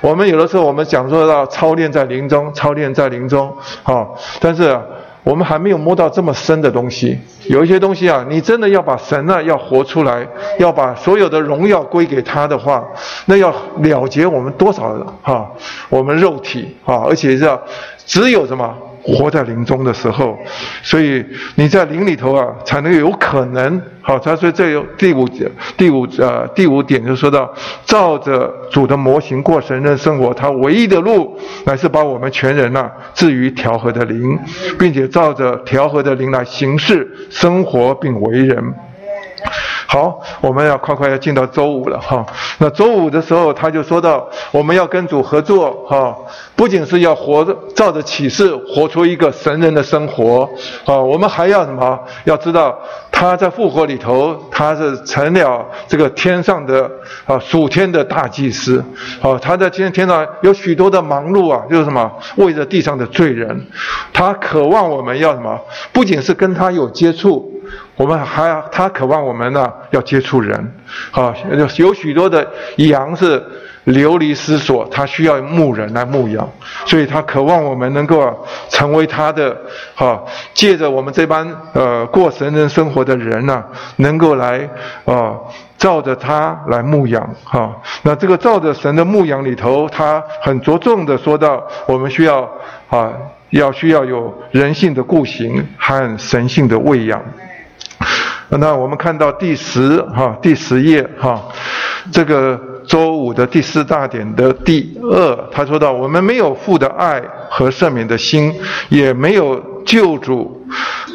[SPEAKER 2] 我们有的时候我们讲说到操练在林中，操练在林中，啊，但是我们还没有摸到这么深的东西。有一些东西啊，你真的要把神啊要活出来，要把所有的荣耀归给他的话，那要了结我们多少哈，我们肉体啊，而且是要只有什么？活在林中的时候，所以你在灵里头啊，才能有可能好。他说这有第五第五呃第五点就说到，照着主的模型过神人生活，他唯一的路乃是把我们全人呐置于调和的灵，并且照着调和的灵来行事、生活并为人。好，我们要快快要进到周五了哈。那周五的时候，他就说到，我们要跟主合作哈，不仅是要活着照着启示活出一个神人的生活啊，我们还要什么？要知道他在复活里头，他是成了这个天上的啊属天的大祭司啊，他在今天天上有许多的忙碌啊，就是什么为着地上的罪人，他渴望我们要什么？不仅是跟他有接触。我们还他渴望我们呢，要接触人，啊，有有许多的羊是流离失所，他需要牧人来牧养，所以他渴望我们能够成为他的，哈，借着我们这班呃过神人生活的人呢，能够来啊照着他来牧养，哈，那这个照着神的牧养里头，他很着重的说到，我们需要啊要需要有人性的固行和神性的喂养。那我们看到第十哈第十页哈，这个周五的第四大点的第二，他说到我们没有父的爱和赦免的心，也没有救主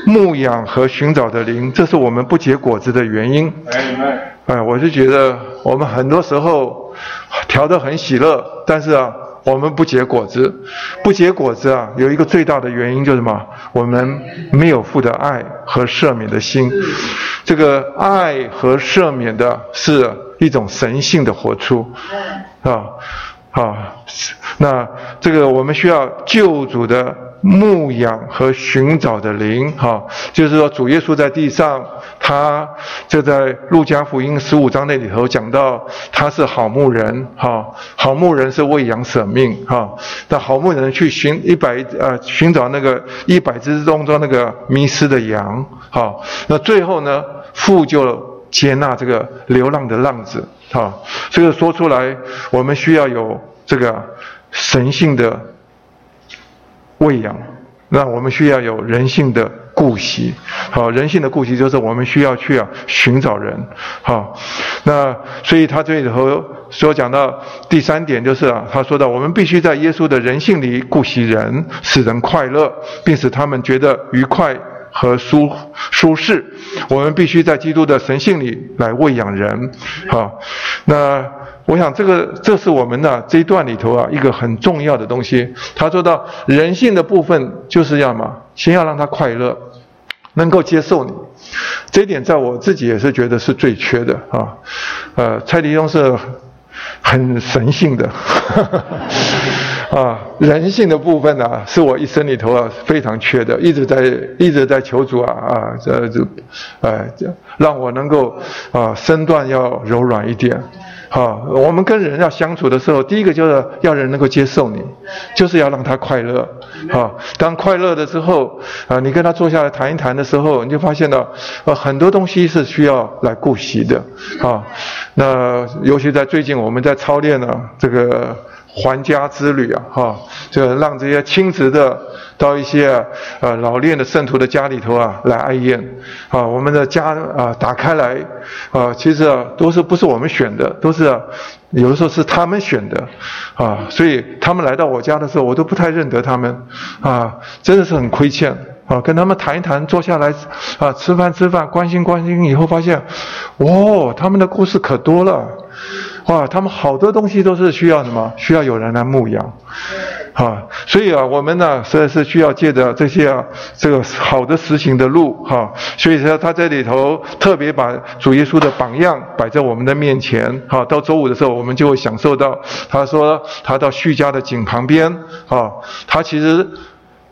[SPEAKER 2] 牧养和寻找的灵，这是我们不结果子的原因。哎，我就觉得我们很多时候调得很喜乐，但是啊。我们不结果子，不结果子啊，有一个最大的原因就是什么？我们没有父的爱和赦免的心。这个爱和赦免的是一种神性的活出，啊啊，那这个我们需要救主的。牧养和寻找的灵，哈，就是说主耶稣在地上，他就在路加福音十五章那里头讲到，他是好牧人，哈，好牧人是为羊舍命，哈，那好牧人去寻一百呃寻找那个一百只当中那个迷失的羊，哈，那最后呢，父就接纳这个流浪的浪子，哈，这个说出来，我们需要有这个神性的。喂养，那我们需要有人性的顾惜，好，人性的顾惜就是我们需要去啊寻找人，好，那所以他这里头所讲到第三点就是啊，他说到我们必须在耶稣的人性里顾惜人，使人快乐，并使他们觉得愉快和舒舒适。我们必须在基督的神性里来喂养人，好，那。我想这个这是我们呢这一段里头啊一个很重要的东西。他说到人性的部分就是要嘛，先要让他快乐，能够接受你。这一点在我自己也是觉得是最缺的啊。呃，蔡迪兄是很神性的，[laughs] 啊，人性的部分呢是我一生里头啊非常缺的，一直在一直在求主啊啊这这，哎，让我能够啊身段要柔软一点。好，我们跟人要相处的时候，第一个就是要人能够接受你，就是要让他快乐。好，当快乐的时候，啊，你跟他坐下来谈一谈的时候，你就发现了，呃，很多东西是需要来顾惜的。啊，那尤其在最近我们在操练呢，这个。还家之旅啊，哈，就让这些亲职的到一些呃老练的圣徒的家里头啊来哀宴，啊，我们的家啊打开来，啊，其实啊都是不是我们选的，都是有的时候是他们选的，啊，所以他们来到我家的时候，我都不太认得他们，啊，真的是很亏欠，啊，跟他们谈一谈，坐下来啊吃饭吃饭，关心关心以后发现，哦，他们的故事可多了。哇，他们好多东西都是需要什么？需要有人来牧养，啊，所以啊，我们呢实在是需要借着这些啊，这个好的实行的路，哈，所以说他这里头特别把主耶稣的榜样摆在我们的面前，哈，到周五的时候，我们就会享受到，他说他到叙家的井旁边，啊，他其实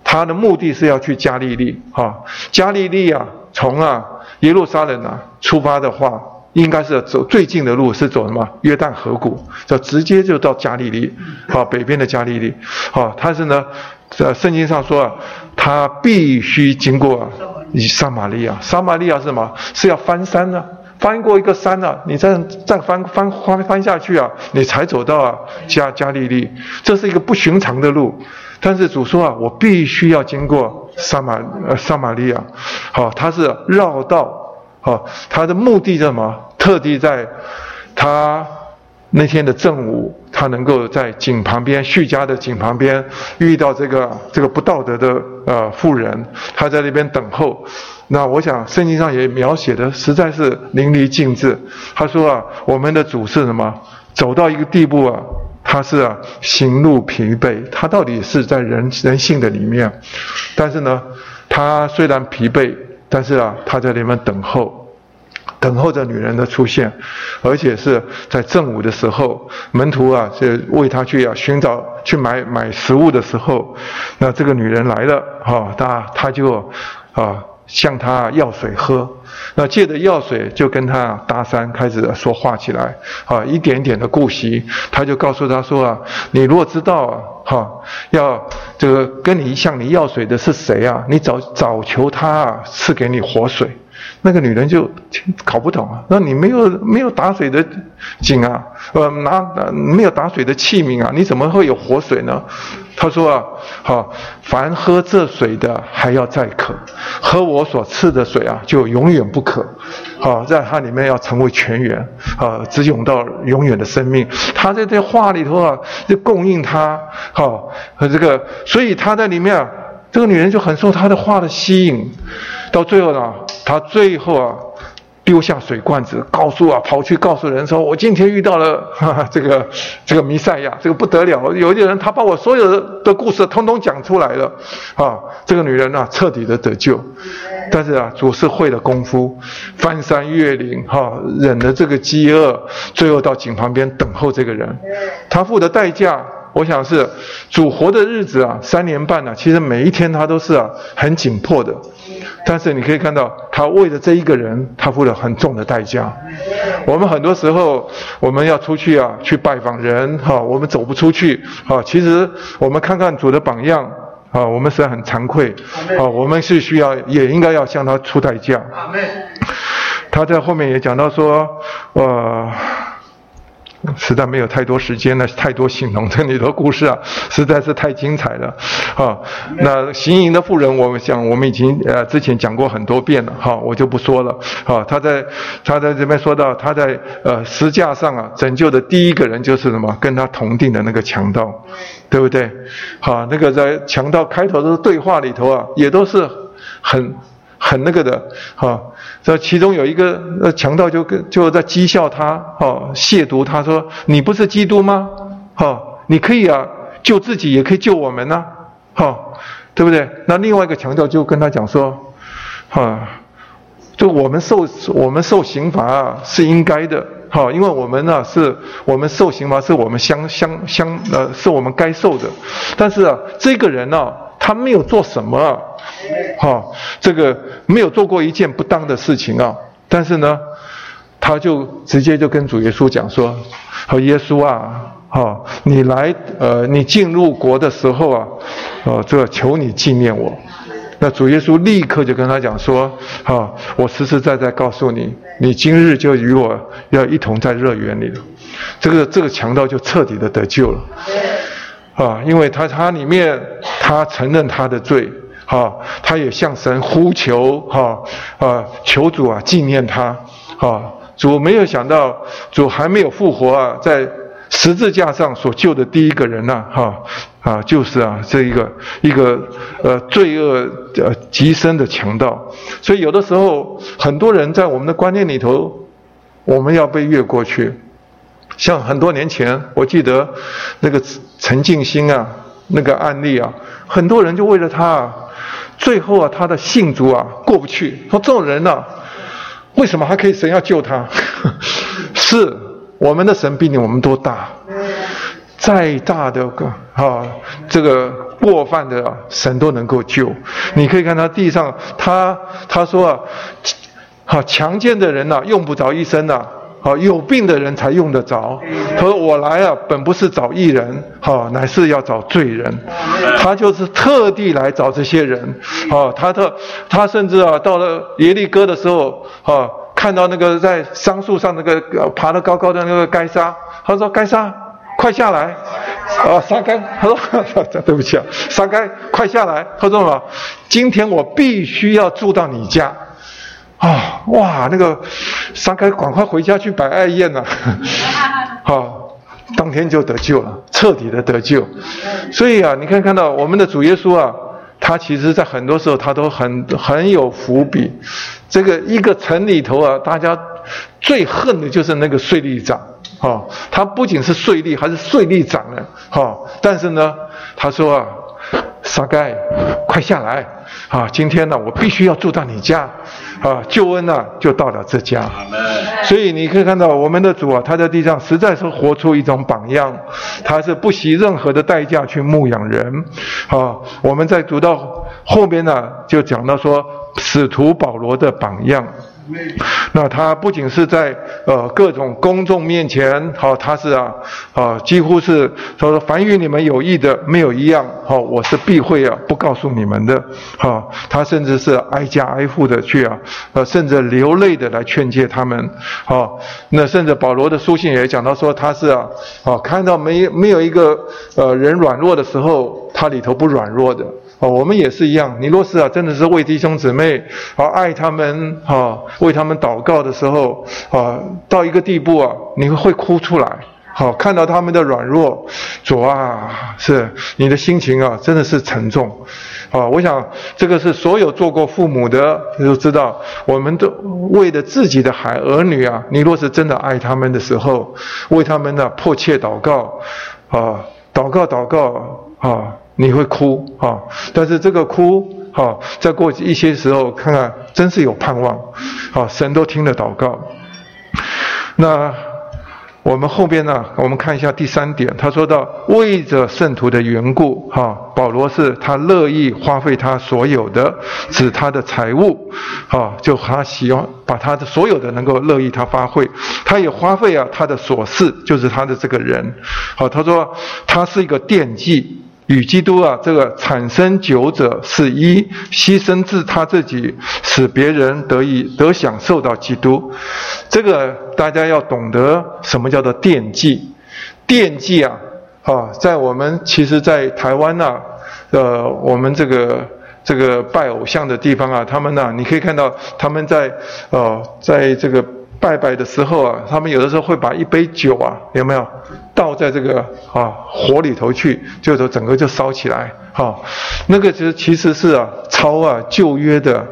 [SPEAKER 2] 他的目的是要去加利利，哈，加利利啊，从啊耶路撒冷啊出发的话。应该是走最近的路是走什么？约旦河谷，就直接就到加利利，好，北边的加利利，好，他是呢，在圣经上说啊，他必须经过以撒玛利亚，撒玛利亚是什么？是要翻山呢，翻过一个山呢，你再再翻翻翻翻下去啊，你才走到啊加加利利，这是一个不寻常的路，但是主说啊，我必须要经过撒玛呃撒玛利亚，好，他是绕道。哦，他的目的是什么？特地在他那天的正午，他能够在井旁边，叙家的井旁边遇到这个这个不道德的呃妇人，他在那边等候。那我想圣经上也描写的实在是淋漓尽致。他说啊，我们的主是什么？走到一个地步啊，他是啊行路疲惫。他到底是在人人性的里面，但是呢，他虽然疲惫。但是啊，他在那边等候，等候着女人的出现，而且是在正午的时候，门徒啊是为他去啊寻找去买买食物的时候，那这个女人来了，哈，他他就啊向他要水喝，那借着要水就跟他搭讪，开始说话起来，啊，一点点的顾惜，他就告诉他说啊，你如果知道啊，哈，要。这个跟你向你要水的是谁啊？你早早求他啊，赐给你活水。那个女人就搞不懂啊，那你没有没有打水的井啊，呃，拿没有打水的器皿啊，你怎么会有活水呢？他说啊，好，凡喝这水的还要再渴，喝我所赐的水啊，就永远不渴。好，在它里面要成为泉源，啊，直涌到永远的生命。他在这话里头啊，就供应他，好，和这个，所以他在里面啊，这个女人就很受他的话的吸引，到最后呢，他最后啊。丢下水罐子，告诉啊，跑去告诉人说：“我今天遇到了 [laughs] 哈哈这个这个弥赛亚，这个不得了！有一个人，他把我所有的故事通通讲出来了，啊，这个女人啊，彻底的得救。但是啊，主是会了功夫，翻山越岭，哈，忍了这个饥饿，最后到井旁边等候这个人，他付的代价。”我想是主活的日子啊，三年半呢，其实每一天他都是啊很紧迫的，但是你可以看到他为了这一个人，他付了很重的代价。我们很多时候我们要出去啊去拜访人哈，我们走不出去啊，其实我们看看主的榜样啊，我们是很惭愧啊，我们是需要也应该要向他出代价。他在后面也讲到说，呃。实在没有太多时间了，太多形容这里的故事啊，[laughs] 实在是太精彩了，啊，那行淫的妇人，我想我们已经呃之前讲过很多遍了，哈，我就不说了，啊，他在他在这边说到他在呃石架上啊拯救的第一个人就是什么，跟他同定的那个强盗，对不对？好，那个在强盗开头的对话里头啊，也都是很。很那个的，哈，这其中有一个呃强盗就跟就在讥笑他，哈，亵渎他说：“你不是基督吗？哈，你可以啊救自己，也可以救我们呐，哈，对不对？”那另外一个强盗就跟他讲说：“哈，就我们受我们受刑罚啊是应该的，哈，因为我们呢是我们受刑罚是我们相相相呃是我们该受的，但是啊这个人呢他没有做什么。”哈，这个没有做过一件不当的事情啊，但是呢，他就直接就跟主耶稣讲说：“和耶稣啊，哈，你来呃，你进入国的时候啊，呃，这求你纪念我。”那主耶稣立刻就跟他讲说：“哈，我实实在在告诉你，你今日就与我要一同在乐园里了。”这个这个强盗就彻底的得救了，啊，因为他他里面他承认他的罪。哈，他也向神呼求，哈，啊，求主啊纪念他，哈，主没有想到主还没有复活啊，在十字架上所救的第一个人呐，哈，啊，就是啊这一个一个呃罪恶呃极深的强盗，所以有的时候很多人在我们的观念里头，我们要被越过去，像很多年前我记得那个陈静心啊那个案例啊，很多人就为了他。最后啊，他的信主啊过不去。说这种人呢，为什么还可以神要救他？[laughs] 是我们的神比你我们都大？再大的个啊，这个过犯的神都能够救。你可以看他地上，他他说啊，好强健的人呐，用不着医生呐。啊，有病的人才用得着。他说：“我来啊，本不是找艺人，哈，乃是要找罪人。他就是特地来找这些人。啊，他的他甚至啊，到了耶利哥的时候，啊，看到那个在桑树上那个爬得高高的那个该杀，他说：‘该杀，快下来！’啊，沙该，他说：‘ [laughs] 对不起啊，沙该，快下来！’他说什么？今天我必须要住到你家。”啊，哇，那个沙该赶快回家去摆爱宴呐！[laughs] 好，当天就得救了，彻底的得救。所以啊，你看看到我们的主耶稣啊，他其实在很多时候他都很很有伏笔。这个一个城里头啊，大家最恨的就是那个税吏长。啊，他不仅是税吏，还是税吏长呢。哈，但是呢，他说啊，沙盖，快下来！啊，今天呢，我必须要住到你家。啊，救恩呢就到了这家，所以你可以看到我们的主啊，他在地上实在是活出一种榜样，他是不惜任何的代价去牧养人。啊，我们在读到后边呢，就讲到说使徒保罗的榜样。那他不仅是在呃各种公众面前，好，他是啊啊几乎是他说凡与你们有益的，没有一样好，我是必会啊不告诉你们的，好，他甚至是挨家挨户的去啊，呃甚至流泪的来劝诫他们，好，那甚至保罗的书信也讲到说他是啊，啊看到没没有一个呃人软弱的时候，他里头不软弱的。哦，我们也是一样。你若是啊，真的是为弟兄姊妹啊爱他们啊，为他们祷告的时候啊，到一个地步啊，你会哭出来。好，看到他们的软弱，主啊，是你的心情啊，真的是沉重。啊，我想这个是所有做过父母的都知道，我们都为了自己的孩儿女啊，你若是真的爱他们的时候，为他们呢迫切祷告啊，祷告祷告啊。你会哭啊，但是这个哭啊，再过去一些时候看看，真是有盼望，啊，神都听了祷告。那我们后边呢，我们看一下第三点，他说到为着圣徒的缘故，哈，保罗是他乐意花费他所有的，指他的财物，啊，就他希望把他的所有的能够乐意他发挥，他也花费啊他的琐事，就是他的这个人，好，他说他是一个惦记。与基督啊，这个产生酒者是一牺牲自他自己，使别人得以得享受到基督。这个大家要懂得什么叫做奠祭。奠祭啊，啊，在我们其实，在台湾呐，呃，我们这个这个拜偶像的地方啊，他们呐，你可以看到他们在呃，在这个。拜拜的时候啊，他们有的时候会把一杯酒啊，有没有倒在这个啊火里头去，就说整个就烧起来，哈，那个其实其实是啊抄啊旧约的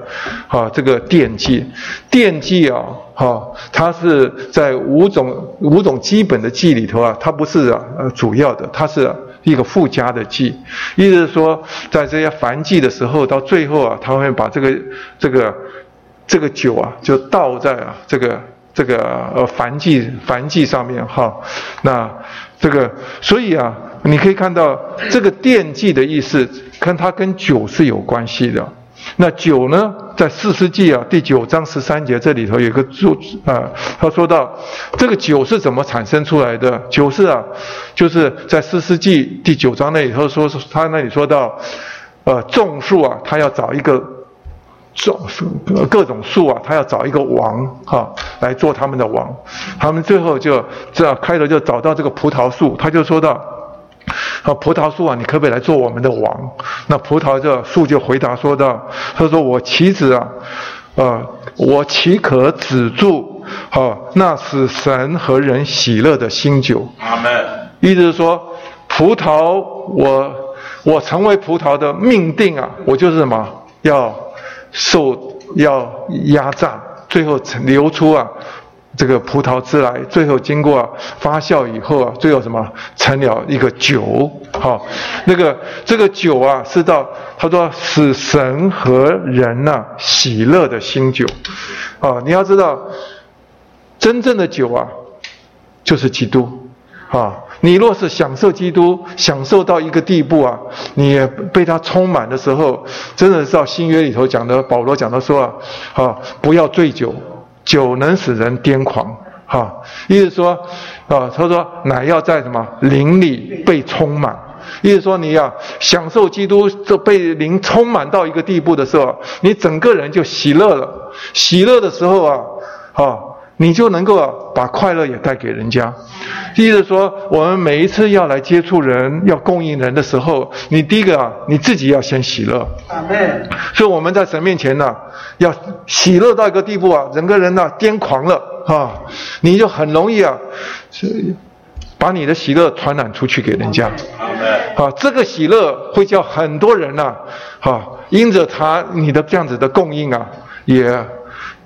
[SPEAKER 2] 啊这个奠祭，奠祭啊，哈，它是在五种五种基本的祭里头啊，它不是啊主要的，它是一个附加的祭，意思是说在这些燔祭的时候，到最后啊，他会把这个这个这个酒啊，就倒在啊这个。这个呃燔祭燔祭上面哈，那这个所以啊，你可以看到这个奠祭的意思，跟它跟酒是有关系的。那酒呢，在四世纪啊第九章十三节这里头有个注啊，他说到这个酒是怎么产生出来的？酒是啊，就是在四世纪第九章那里头说，他那里说到，呃，种树啊，他要找一个。种树各种树啊，他要找一个王哈来做他们的王，他们最后就这样开头就找到这个葡萄树，他就说到，啊葡萄树啊，你可不可以来做我们的王？那葡萄这树就回答说道，他说我岂止啊，呃我岂可止住？啊那是神和人喜乐的新酒。阿门。意思是说，葡萄我我成为葡萄的命定啊，我就是什么要。受要压榨，最后流出啊这个葡萄汁来，最后经过发酵以后啊，最后什么？成了一个酒，好，那个这个酒啊是到他说使神和人呐喜乐的新酒，啊，你要知道真正的酒啊就是基督。啊，你若是享受基督，享受到一个地步啊，你也被他充满的时候，真的是到新约里头讲的，保罗讲的说啊，啊，不要醉酒，酒能使人癫狂，哈，意思说，啊，他说乃要在什么灵里被充满，意思说你要享受基督，这被灵充满到一个地步的时候，你整个人就喜乐了，喜乐的时候啊，啊。你就能够把快乐也带给人家。意思说，我们每一次要来接触人、要供应人的时候，你第一个啊，你自己要先喜乐。所以我们在神面前呢，要喜乐到一个地步啊，整个人呢癫狂了啊，你就很容易啊，把你的喜乐传染出去给人家。啊，这个喜乐会叫很多人呐，啊，因着他你的这样子的供应啊，也。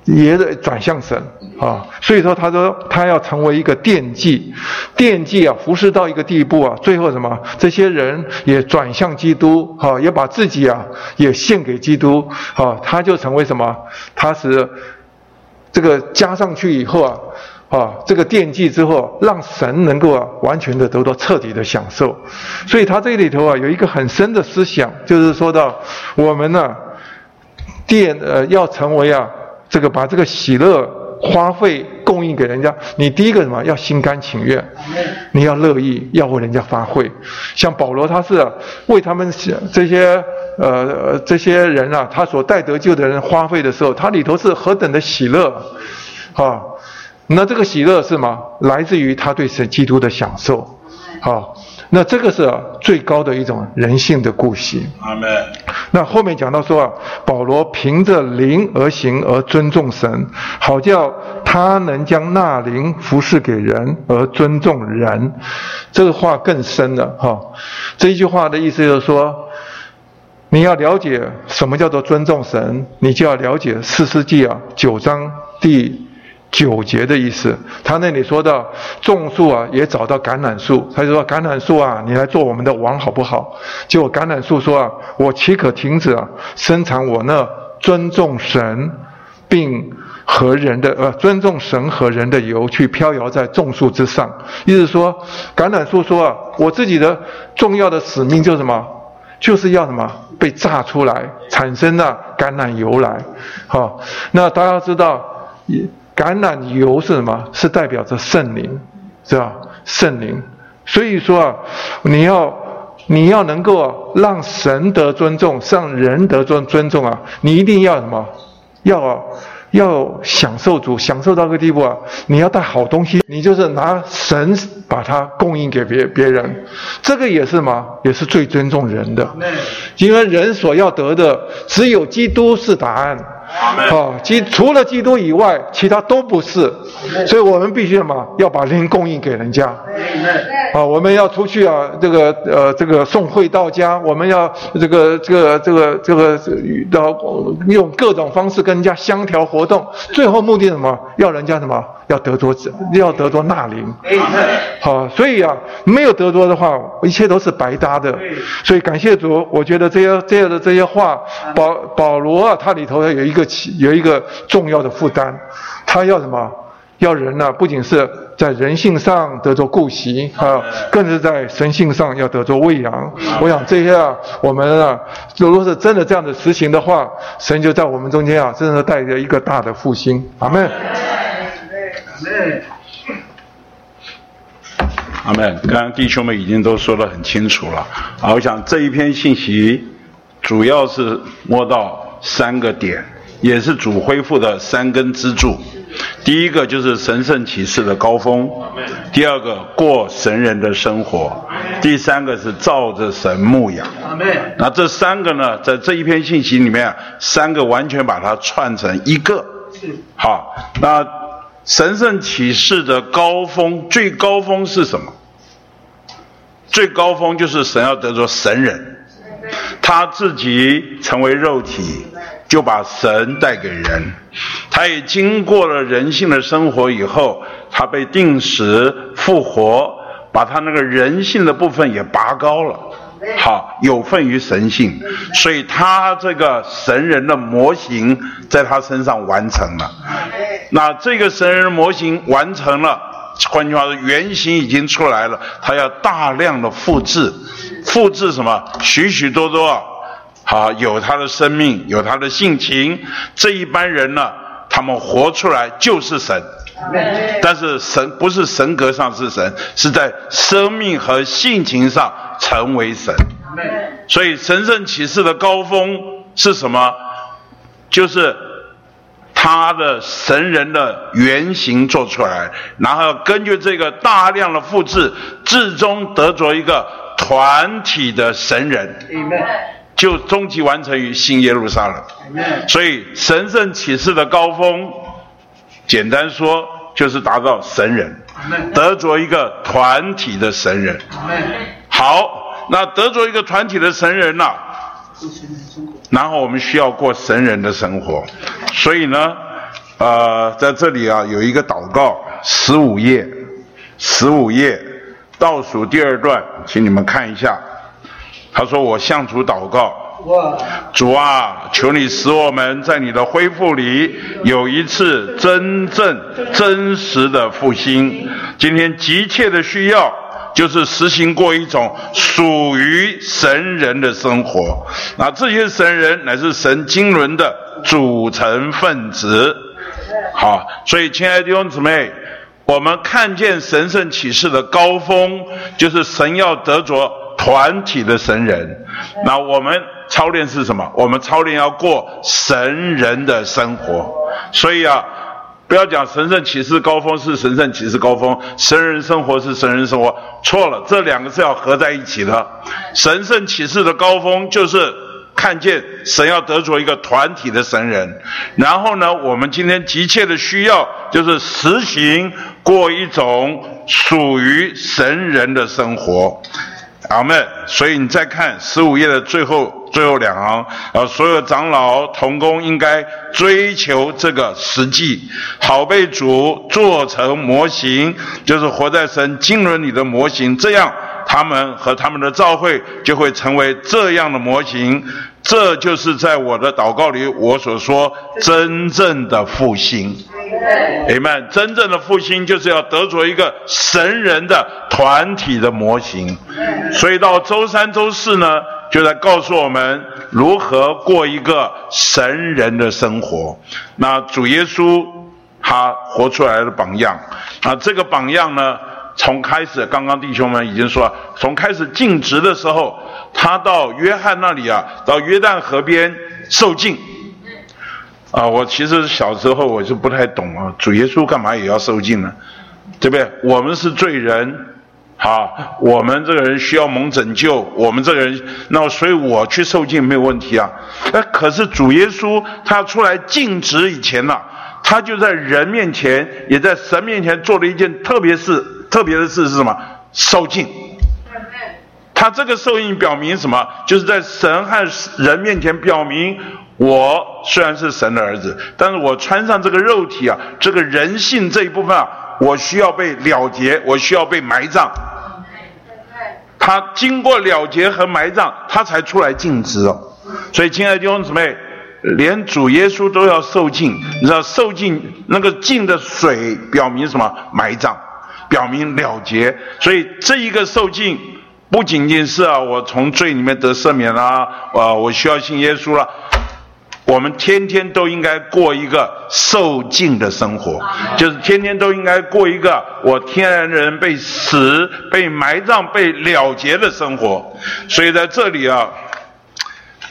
[SPEAKER 2] 也得转向神啊，所以说他说他要成为一个奠基，奠基啊，服侍到一个地步啊，最后什么？这些人也转向基督，哈，也把自己啊也献给基督，啊，他就成为什么？他是这个加上去以后啊，啊，这个奠基之后，让神能够啊完全的得到彻底的享受。所以他这里头啊有一个很深的思想，就是说到我们呢，奠呃要成为啊。这个把这个喜乐花费供应给人家，你第一个什么要心甘情愿，你要乐意要为人家发挥。像保罗他是为他们这些呃这些人啊，他所带得救的人花费的时候，他里头是何等的喜乐啊！那这个喜乐是吗？来自于他对神基督的享受，啊。那这个是最高的一种人性的顾惜。阿门。那后面讲到说啊，保罗凭着灵而行而尊重神，好叫他能将那灵服侍给人而尊重人。这个话更深了哈。这一句话的意思就是说，你要了解什么叫做尊重神，你就要了解四世纪啊九章第。九节的意思，他那里说到种树啊，也找到橄榄树，他就说橄榄树啊，你来做我们的王好不好？结果橄榄树说啊，我岂可停止啊，生产我那尊重神并和人的呃尊重神和人的油，去飘摇在种树之上。意思说，橄榄树说啊，我自己的重要的使命就是什么？就是要什么被榨出来，产生了橄榄油来。好，那大家知道也。橄榄油是什么？是代表着圣灵，是吧？圣灵。所以说啊，你要你要能够让神得尊重，让人得尊尊重啊，你一定要什么？要要享受主，享受到个地步啊！你要带好东西，你就是拿神把它供应给别别人，这个也是嘛，也是最尊重人的，因为人所要得的只有基督是答案。啊，基除了基督以外，其他都不是，所以我们必须什么？要把灵供应给人家。啊，我们要出去啊，这个呃，这个送会到家，我们要这个这个这个这个要用各种方式跟人家相调活动，最后目的什么？要人家什么？要得着，要得着纳灵。好，所以啊，没有得着的话，一切都是白搭的。所以感谢主，我觉得这些这样的这些话，保保罗啊，他里头有一个有一个重要的负担，他要什么？要人呢，不仅是在人性上得着顾惜啊，更是在神性上要得着喂养。我想这些啊，我们啊，如果是真的这样子实行的话，神就在我们中间啊，真的带着一个大的复兴。阿门。
[SPEAKER 3] 阿门。刚刚弟兄们已经都说得很清楚了。啊，我想这一篇信息主要是摸到三个点，也是主恢复的三根支柱。第一个就是神圣启示的高峰，第二个过神人的生活，第三个是照着神牧养。那这三个呢，在这一篇信息里面，三个完全把它串成一个。好，那。神圣启示的高峰，最高峰是什么？最高峰就是神要得着神人，他自己成为肉体，就把神带给人。他也经过了人性的生活以后，他被定时复活，把他那个人性的部分也拔高了。好，有份于神性，所以他这个神人的模型在他身上完成了。那这个神人的模型完成了，换句话说，原型已经出来了。他要大量的复制，复制什么？许许多多，好，有他的生命，有他的性情。这一般人呢，他们活出来就是神。但是神不是神格上是神，是在生命和性情上。成为神，所以神圣启示的高峰是什么？就是他的神人的原型做出来，然后根据这个大量的复制，最终得着一个团体的神人，就终极完成于新耶路撒冷。所以神圣启示的高峰，简单说就是达到神人，得着一个团体的神人。好，那得着一个团体的神人呐，然后我们需要过神人的生活，所以呢，呃，在这里啊有一个祷告，十五页，十五页倒数第二段，请你们看一下。他说：“我向主祷告，主啊，求你使我们在你的恢复里有一次真正真实的复兴。今天急切的需要。”就是实行过一种属于神人的生活，那这些神人乃是神经纶的组成分子。好，所以亲爱的弟兄姊妹，我们看见神圣启示的高峰，就是神要得着团体的神人。那我们操练是什么？我们操练要过神人的生活。所以啊。不要讲神圣启示高峰是神圣启示高峰，神人生活是神人生活，错了，这两个是要合在一起的。神圣启示的高峰就是看见神要得着一个团体的神人，然后呢，我们今天急切的需要就是实行过一种属于神人的生活。阿门。所以你再看十五页的最后最后两行，呃，所有长老同工应该追求这个实际，好被主做成模型，就是活在神经纶里的模型，这样他们和他们的教会就会成为这样的模型。这就是在我的祷告里我所说真正的复兴。你们真正的复兴就是要得着一个神人的团体的模型，所以到周三、周四呢，就在告诉我们如何过一个神人的生活。那主耶稣他活出来的榜样，啊，这个榜样呢，从开始刚刚弟兄们已经说了，从开始尽职的时候，他到约翰那里啊，到约旦河边受尽。啊，我其实小时候我是不太懂啊，主耶稣干嘛也要受尽呢？对不对？我们是罪人，好，我们这个人需要蒙拯救，我们这个人，那所以我去受尽没有问题啊。那，可是主耶稣他出来尽职以前呢，他就在人面前，也在神面前做了一件特别事，特别的事是什么？受尽。他这个受印表明什么？就是在神和人面前表明。我虽然是神的儿子，但是我穿上这个肉体啊，这个人性这一部分啊，我需要被了结，我需要被埋葬。他经过了结和埋葬，他才出来尽职哦。所以，亲爱的弟兄姊妹，连主耶稣都要受尽，你知道受尽那个尽的水表明什么？埋葬，表明了结。所以这一个受尽，不仅仅是啊，我从罪里面得赦免啦，啊，我需要信耶稣了。我们天天都应该过一个受尽的生活，就是天天都应该过一个我天然人被死、被埋葬、被了结的生活。所以在这里啊，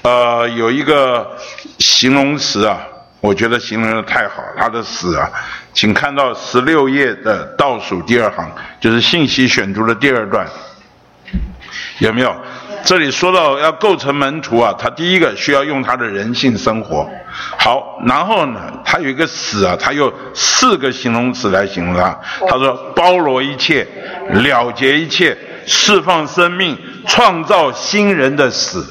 [SPEAKER 3] 呃，有一个形容词啊，我觉得形容的太好，他的死啊，请看到十六页的倒数第二行，就是信息选读的第二段，有没有？这里说到要构成门徒啊，他第一个需要用他的人性生活。好，然后呢，他有一个死啊，他用四个形容词来形容他。他说包罗一切，了结一切，释放生命，创造新人的死。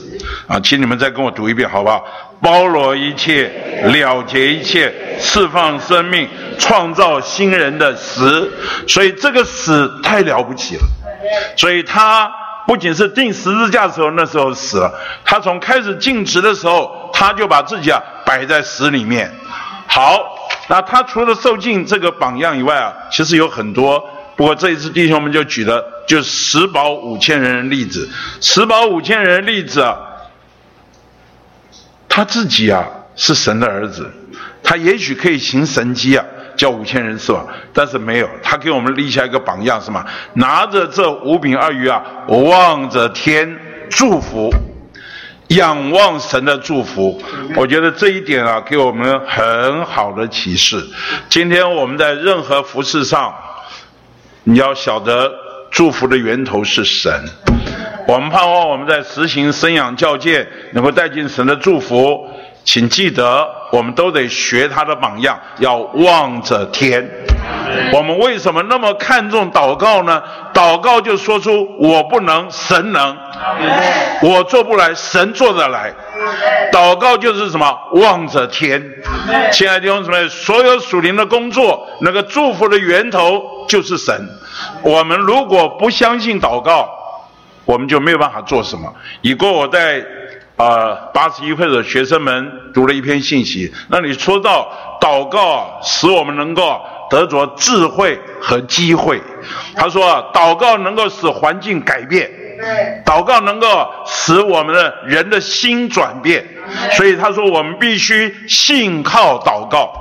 [SPEAKER 3] 啊，请你们再跟我读一遍好不好？包罗一切，了结一切，释放生命，创造新人的死。所以这个死太了不起了，所以他。不仅是钉十字架的时候，那时候死了。他从开始尽职的时候，他就把自己啊摆在死里面。好，那他除了受尽这个榜样以外啊，其实有很多。不过这一次弟兄们就举了就十保五千人的例子。十保五千人的例子啊，他自己啊是神的儿子，他也许可以行神迹啊。叫五千人是吧？但是没有，他给我们立下一个榜样，是吗？拿着这五饼二鱼啊，望着天祝福，仰望神的祝福。我觉得这一点啊，给我们很好的启示。今天我们在任何服饰上，你要晓得祝福的源头是神。我们盼望我们在实行生养教诫，能够带进神的祝福。请记得，我们都得学他的榜样，要望着天。我们为什么那么看重祷告呢？祷告就说出我不能，神能；我做不来，神做得来。祷告就是什么？望着天。亲爱的弟兄姊妹，所有属灵的工作，那个祝福的源头就是神。我们如果不相信祷告，我们就没有办法做什么。以过我在。啊，八十一会的学生们读了一篇信息，那里说到祷告使我们能够得着智慧和机会。他说，祷告能够使环境改变，祷告能够使我们的人的心转变，所以他说我们必须信靠祷告。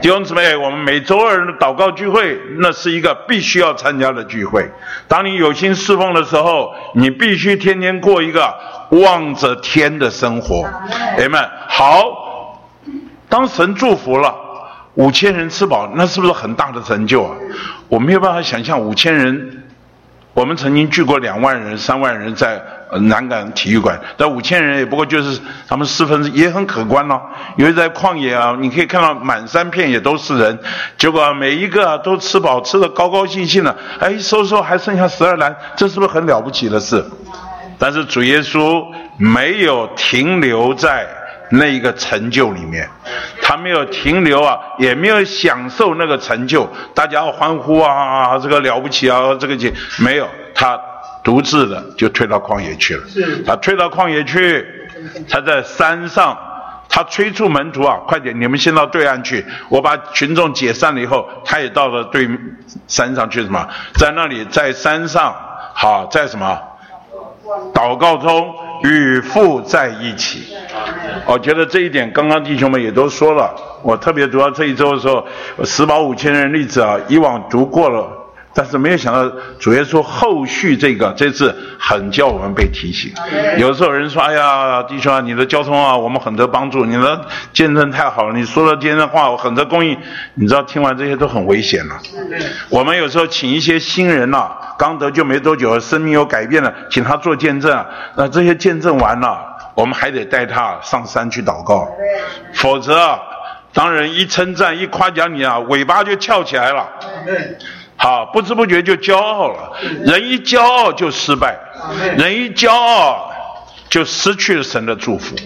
[SPEAKER 3] 弟兄姊妹，我们每周二的祷告聚会，那是一个必须要参加的聚会。当你有心侍奉的时候，你必须天天过一个望着天的生活。哎们，好，当神祝福了五千人吃饱，那是不是很大的成就啊？我没有办法想象五千人。我们曾经聚过两万人、三万人在南港体育馆，但五千人也不过就是他们四分之也很可观咯。因为在旷野啊，你可以看到满山遍野都是人，结果每一个都吃饱，吃的高高兴兴的。哎，收收还剩下十二篮，这是不是很了不起的事？但是主耶稣没有停留在。那一个成就里面，他没有停留啊，也没有享受那个成就，大家欢呼啊，这个了不起啊，这个节没有，他独自的就退到旷野去了。他退到旷野去，他在山上，他催促门徒啊，快点，你们先到对岸去，我把群众解散了以后，他也到了对山上去什么，在那里在山上，好在什么祷告中。与父在一起，我觉得这一点刚刚弟兄们也都说了。我特别读到这一周的时候，十宝五千人例子啊，以往读过了，但是没有想到主耶稣后续这个这次很叫我们被提醒。有时候人说：“哎呀，弟兄啊，你的交通啊，我们很得帮助，你的见证太好了，你说的见证话，我很得供应。”你知道，听完这些都很危险了。我们有时候请一些新人呐。刚得救没多久，生命有改变了，请他做见证。那这些见证完了，我们还得带他上山去祷告。否则，当人一称赞、一夸奖你啊，尾巴就翘起来了。好，不知不觉就骄傲了。人一骄傲就失败，人一骄傲就失去了神的祝福。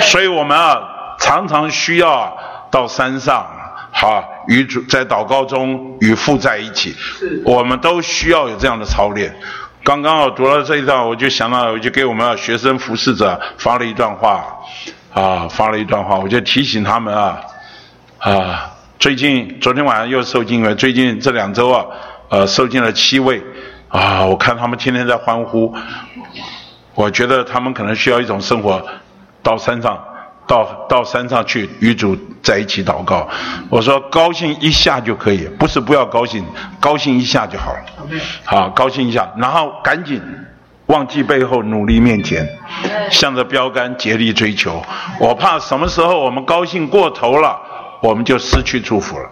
[SPEAKER 3] 所以我们啊，常常需要到山上。好，与主在祷告中与父在一起，我们都需要有这样的操练。刚刚我读了这一段，我就想到，我就给我们学生服侍者发了一段话，啊，发了一段话，我就提醒他们啊，啊，最近昨天晚上又受惊了，最近这两周啊，呃，受惊了七位，啊，我看他们天天在欢呼，我觉得他们可能需要一种生活，到山上。到到山上去与主在一起祷告，我说高兴一下就可以，不是不要高兴，高兴一下就好了。好，高兴一下，然后赶紧忘记背后，努力面前，向着标杆竭力追求。我怕什么时候我们高兴过头了，我们就失去祝福了。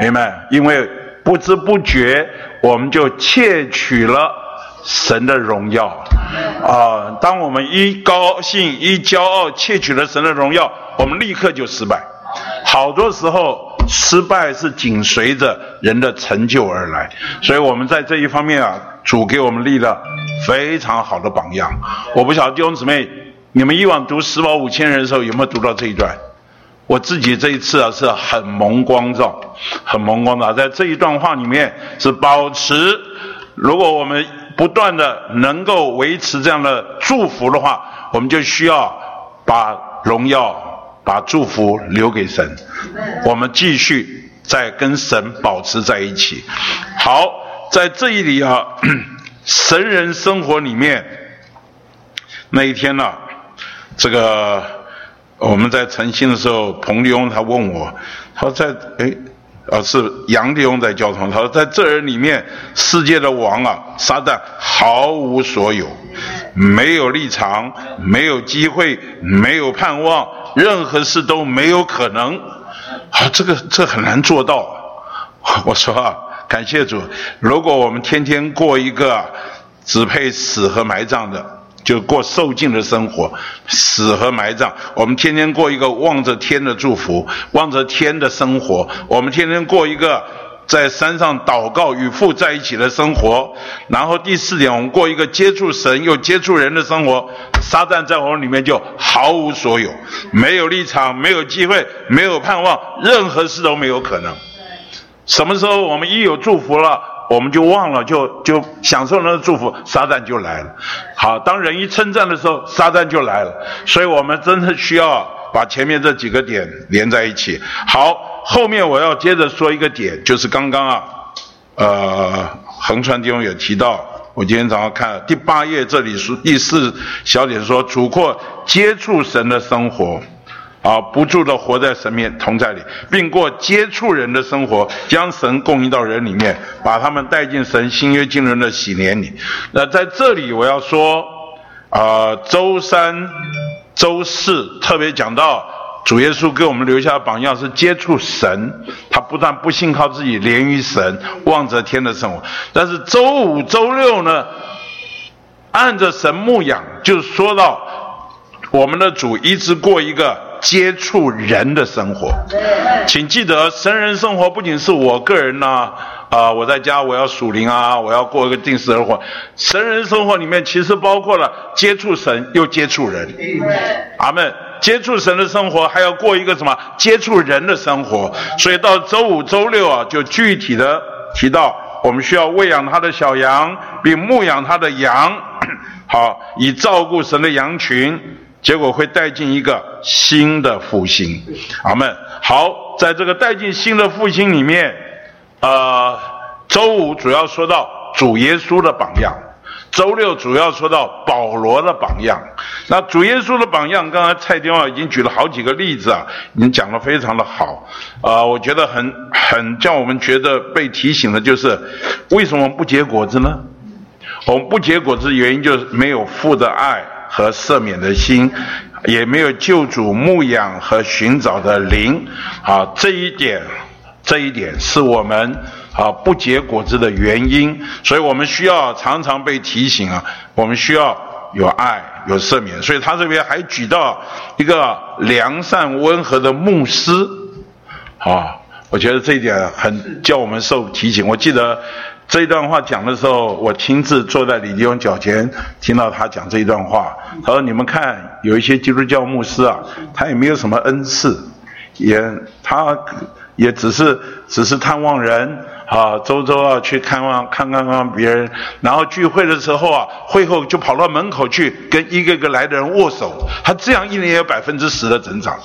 [SPEAKER 3] 明白？因为不知不觉我们就窃取了神的荣耀。啊！当我们一高兴、一骄傲，窃取了神的荣耀，我们立刻就失败。好多时候，失败是紧随着人的成就而来。所以，我们在这一方面啊，主给我们立了非常好的榜样。我不晓得弟兄姊妹，你们以往读十宝五千人的时候，有没有读到这一段？我自己这一次啊，是很蒙光照，很蒙光照。在这一段话里面，是保持。如果我们不断的能够维持这样的祝福的话，我们就需要把荣耀、把祝福留给神。我们继续在跟神保持在一起。好，在这一里啊，[coughs] 神人生活里面，那一天呢，这个我们在诚信的时候，彭立翁他问我，他说在哎。啊，是杨弟兄在交通。他说，在这人里面，世界的王啊，撒旦毫无所有，没有立场，没有机会，没有盼望，任何事都没有可能。啊，这个这很难做到。我说啊，感谢主，如果我们天天过一个只配死和埋葬的。就过受尽的生活，死和埋葬。我们天天过一个望着天的祝福，望着天的生活。我们天天过一个在山上祷告与父在一起的生活。然后第四点，我们过一个接触神又接触人的生活。撒旦在我们里面就毫无所有，没有立场，没有机会，没有盼望，任何事都没有可能。什么时候我们一有祝福了？我们就忘了，就就享受那个祝福，撒旦就来了。好，当人一称赞的时候，撒旦就来了。所以我们真的需要把前面这几个点连在一起。好，后面我要接着说一个点，就是刚刚啊，呃，横川弟兄也提到，我今天早上看了第八页，这里是第四小点说，主过接触神的生活。啊，不住的活在神面同在里，并过接触人的生活，将神供应到人里面，把他们带进神新约经纶的喜年里。那在这里我要说，啊，周三、周四特别讲到主耶稣给我们留下的榜样是接触神，他不但不信靠自己，连于神，望着天的生活。但是周五、周六呢，按着神牧养，就说到我们的主一直过一个。接触人的生活，请记得神人生活不仅是我个人呐，啊，我在家我要属灵啊，我要过一个定时生活。神人生活里面其实包括了接触神又接触人，阿门。接触神的生活还要过一个什么接触人的生活，所以到周五、周六啊，就具体的提到我们需要喂养他的小羊，并牧养他的羊，[coughs] 好，以照顾神的羊群。结果会带进一个新的复兴，阿门。好，在这个带进新的复兴里面，呃，周五主要说到主耶稣的榜样，周六主要说到保罗的榜样。那主耶稣的榜样，刚才蔡天旺已经举了好几个例子啊，已经讲得非常的好。啊，我觉得很很叫我们觉得被提醒的就是，为什么不结果子呢？我们不结果子原因就是没有父的爱。和赦免的心，也没有救主牧养和寻找的灵，啊，这一点，这一点是我们啊不结果子的原因，所以我们需要常常被提醒啊，我们需要有爱，有赦免。所以他这边还举到一个良善温和的牧师，啊，我觉得这一点很叫我们受提醒。我记得。这一段话讲的时候，我亲自坐在李弟兄脚前，听到他讲这一段话。他说：“你们看，有一些基督教牧师啊，他也没有什么恩赐，也他也只是只是探望人啊，周周啊去看望看看看别人，然后聚会的时候啊，会后就跑到门口去跟一个个来的人握手。他这样一年有百分之十的增长。”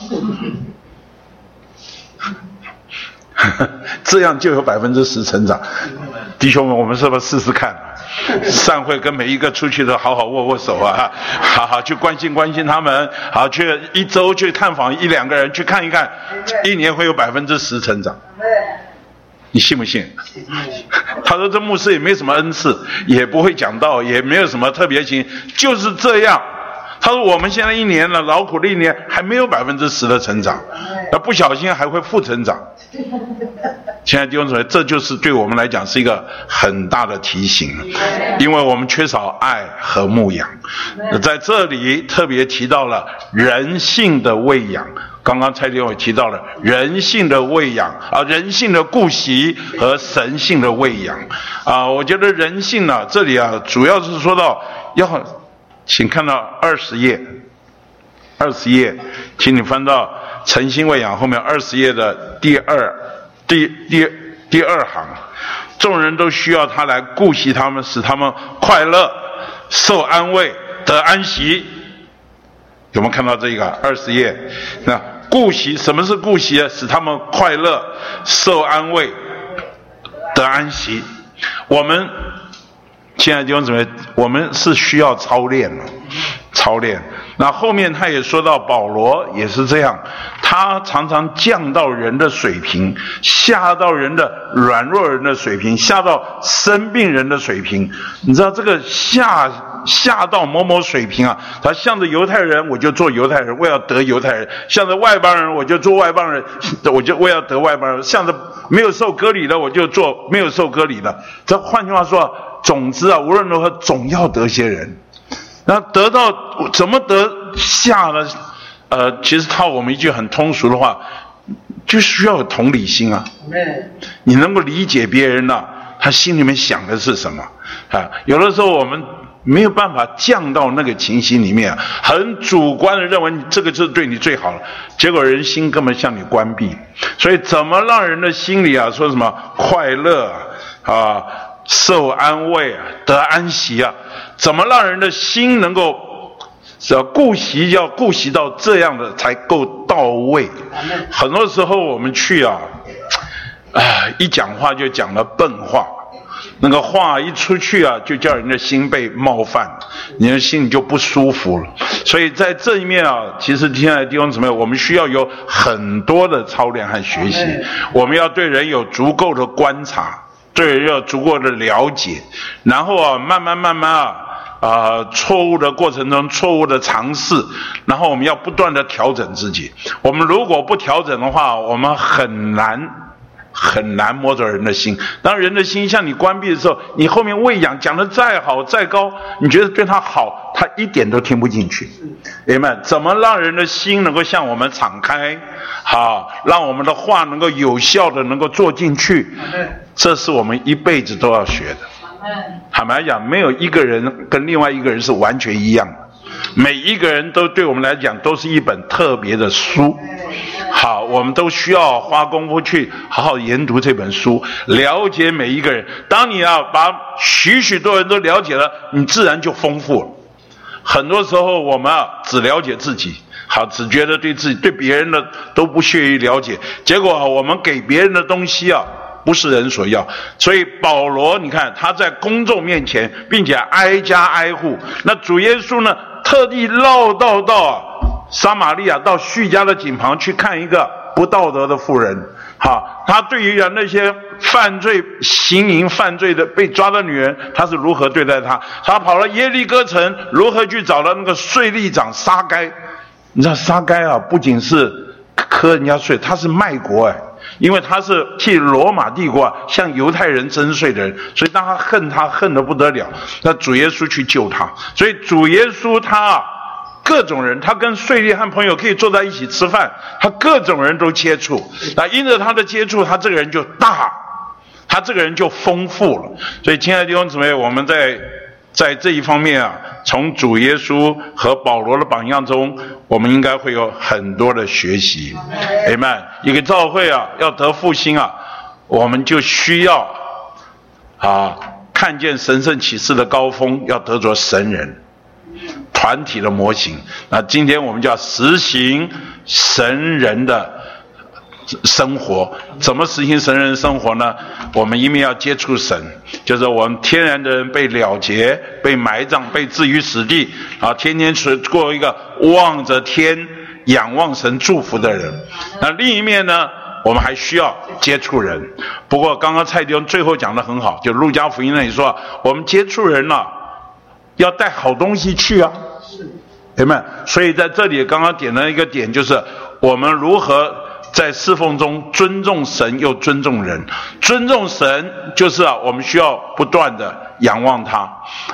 [SPEAKER 3] [laughs] 这样就有百分之十成长，弟兄们，我们是不是试试看？散会跟每一个出去的好好握握手啊，好好去关心关心他们，好去一周去探访一两个人去看一看，一年会有百分之十成长。你信不信？他说这牧师也没什么恩赐，也不会讲道，也没有什么特别行，就是这样。他说：“我们现在一年了，劳苦了一年还没有百分之十的成长，那不小心还会负成长。[laughs] ”亲爱的弟兄姊妹，这就是对我们来讲是一个很大的提醒，因为我们缺少爱和牧养。在这里特别提到了人性的喂养，刚刚蔡天伟提到了人性的喂养啊，人性的顾惜和神性的喂养啊。我觉得人性呢，这里啊，主要是说到要。请看到二十页，二十页，请你翻到诚心喂养后面二十页的第二、第第第二行，众人都需要他来顾惜他们，使他们快乐、受安慰、得安息。有没有看到这个二十页？那顾惜什么是顾惜啊？使他们快乐、受安慰、得安息。我们。亲爱的弟兄姊妹，我们是需要操练的，操练。那后面他也说到，保罗也是这样，他常常降到人的水平，下到人的软弱人的水平，下到生病人的水平。你知道这个下下到某某水平啊？他向着犹太人，我就做犹太人，我要得犹太人；向着外邦人，我就做外邦人，我就我要得外邦人；向着没有受割礼的，我就做没有受割礼的。这换句话说。总之啊，无论如何总要得些人，那得到怎么得下呢？呃，其实套我们一句很通俗的话，就需要有同理心啊。你能够理解别人呢，他心里面想的是什么啊？有的时候我们没有办法降到那个情形里面，很主观的认为你这个就是对你最好了，结果人心根本向你关闭。所以怎么让人的心里啊说什么快乐啊？受安慰啊，得安息啊，怎么让人的心能够要顾惜，要顾惜到这样的才够到位？很多时候我们去啊，啊，一讲话就讲了笨话，那个话一出去啊，就叫人的心被冒犯，你的心里就不舒服了。所以在这一面啊，其实现在弟兄姊妹，我们需要有很多的操练和学习。我们要对人有足够的观察，对要足够的了解，然后啊，慢慢慢慢啊，啊，错误的过程中，错误的尝试，然后我们要不断的调整自己。我们如果不调整的话，我们很难。很难摸着人的心。当人的心向你关闭的时候，你后面喂养讲的再好再高，你觉得对他好，他一点都听不进去。明白？怎么让人的心能够向我们敞开？好，让我们的话能够有效的能够做进去。这是我们一辈子都要学的。坦白讲，没有一个人跟另外一个人是完全一样的。每一个人都对我们来讲都是一本特别的书，好，我们都需要花功夫去好好研读这本书，了解每一个人。当你啊把许许多人都了解了，你自然就丰富了。很多时候我们啊只了解自己，好，只觉得对自己对别人的都不屑于了解，结果我们给别人的东西啊不是人所要。所以保罗，你看他在公众面前，并且挨家挨户，那主耶稣呢？特地绕道到撒玛利亚，到叙家的井旁去看一个不道德的妇人。哈，他对于啊那些犯罪、行淫犯罪的被抓的女人，他是如何对待她？他跑了耶利哥城，如何去找到那个税吏长撒该？你知道撒该啊，不仅是磕人家税，他是卖国哎。因为他是替罗马帝国向犹太人征税的人，所以当他恨他恨得不得了，那主耶稣去救他。所以主耶稣他各种人，他跟税吏和朋友可以坐在一起吃饭，他各种人都接触。那因着他的接触，他这个人就大，他这个人就丰富了。所以亲爱的弟兄姊妹，我们在。在这一方面啊，从主耶稣和保罗的榜样中，我们应该会有很多的学习。阿门。一个教会啊，要得复兴啊，我们就需要啊，看见神圣启示的高峰，要得着神人团体的模型。那今天我们就要实行神人的。生活怎么实行神人生活呢？我们一面要接触神，就是我们天然的人被了结、被埋葬、被置于死地啊，天天是过一个望着天、仰望神祝福的人。那另一面呢，我们还需要接触人。不过刚刚蔡弟兄最后讲的很好，就路加福音那里说，我们接触人了，要带好东西去啊，朋友们？所以在这里刚刚点了一个点，就是我们如何。在侍奉中尊重神又尊重人，尊重神就是啊，我们需要不断的仰望他，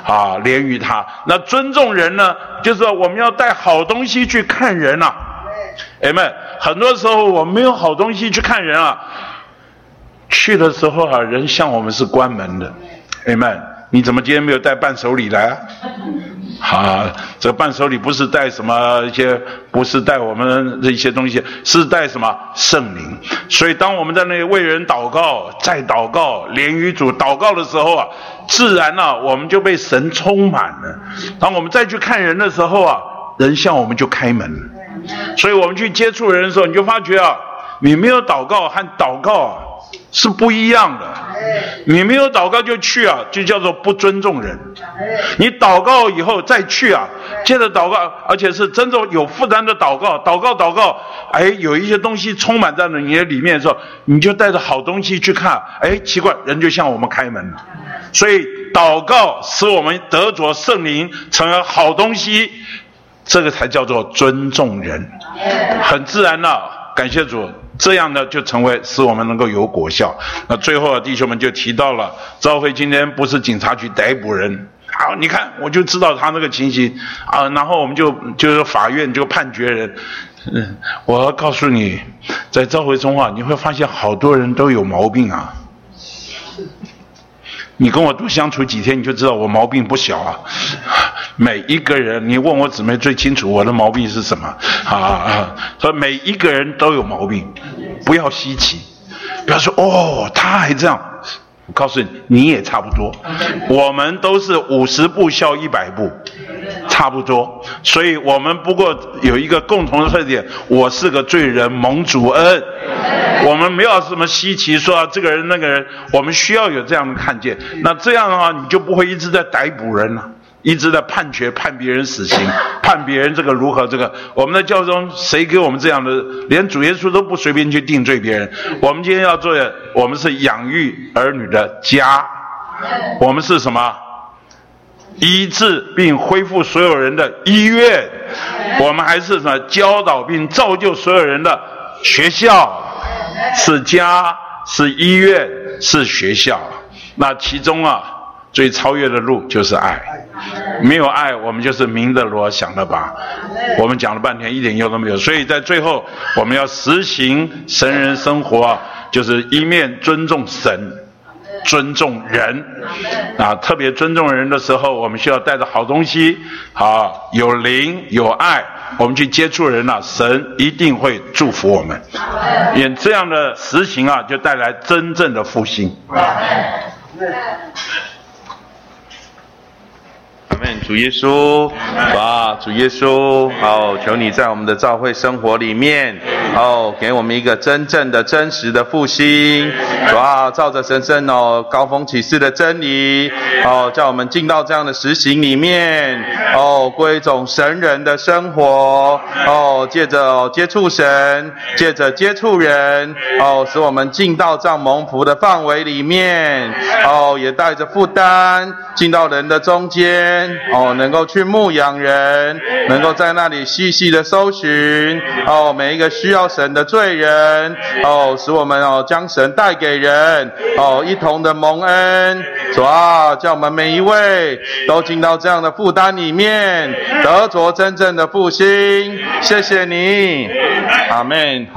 [SPEAKER 3] 啊，怜于他。那尊重人呢，就是我们要带好东西去看人啊。哎们，很多时候我们没有好东西去看人啊，去的时候啊，人向我们是关门的。哎们，你怎么今天没有带伴手礼来啊？啊，这个伴手礼不是带什么一些，不是带我们的一些东西，是带什么圣灵。所以当我们在那里为人祷告，再祷告，连于主祷告的时候啊，自然呢，我们就被神充满了。当我们再去看人的时候啊，人向我们就开门。所以我们去接触人的时候，你就发觉啊，你没有祷告和祷告啊。是不一样的，你没有祷告就去啊，就叫做不尊重人。你祷告以后再去啊，接着祷告，而且是真正有负担的祷告，祷告祷告，哎，有一些东西充满在了你的里面的时候，你就带着好东西去看，哎，奇怪，人就向我们开门了。所以祷告使我们得着圣灵，成为好东西，这个才叫做尊重人，很自然的，感谢主。这样呢，就成为使我们能够有果效。那最后弟兄们就提到了，赵辉今天不是警察局逮捕人，好，你看我就知道他那个情形啊，然后我们就就是法院就判决人。嗯，我要告诉你，在召回中啊，你会发现好多人都有毛病啊。你跟我多相处几天，你就知道我毛病不小啊。每一个人，你问我姊妹最清楚我的毛病是什么啊啊！说每一个人都有毛病，不要稀奇，不要说哦，他还这样。我告诉你，你也差不多。我们都是五十步笑一百步，差不多，所以我们不过有一个共同的特点：我是个罪人，蒙主恩。我们没有什么稀奇，说这个人那个人，我们需要有这样的看见。那这样的话，你就不会一直在逮捕人了，一直在判决判别人死刑，判别人这个如何这个。我们的教中谁给我们这样的？连主耶稣都不随便去定罪别人。我们今天要做的，我们是养育儿女的家，我们是什么？医治并恢复所有人的医院，我们还是什么教导并造就所有人的学校，是家是医院是学校。那其中啊，最超越的路就是爱，没有爱，我们就是明的罗想的吧。我们讲了半天，一点用都没有。所以在最后，我们要实行神人生活，就是一面尊重神。尊重人，啊，特别尊重人的时候，我们需要带着好东西，好有灵有爱，我们去接触人了，神一定会祝福我们。因这样的实行啊，就带来真正的复兴。
[SPEAKER 4] 主耶稣，哇，主耶稣，好，求你在我们的教会生活里面，哦，给我们一个真正的、真实的复兴，哇，照着神圣哦高峰启示的真理，哦，叫我们进到这样的实行里面，哦，过一种神人的生活，哦，借着接触神，借着接触人，哦，使我们进到这样蒙福的范围里面，哦，也带着负担进到人的中间。哦，能够去牧养人，能够在那里细细的搜寻哦，每一个需要神的罪人哦，使我们哦将神带给人哦，一同的蒙恩，主啊，叫我们每一位都进到这样的负担里面，得着真正的复兴。谢谢你，阿门。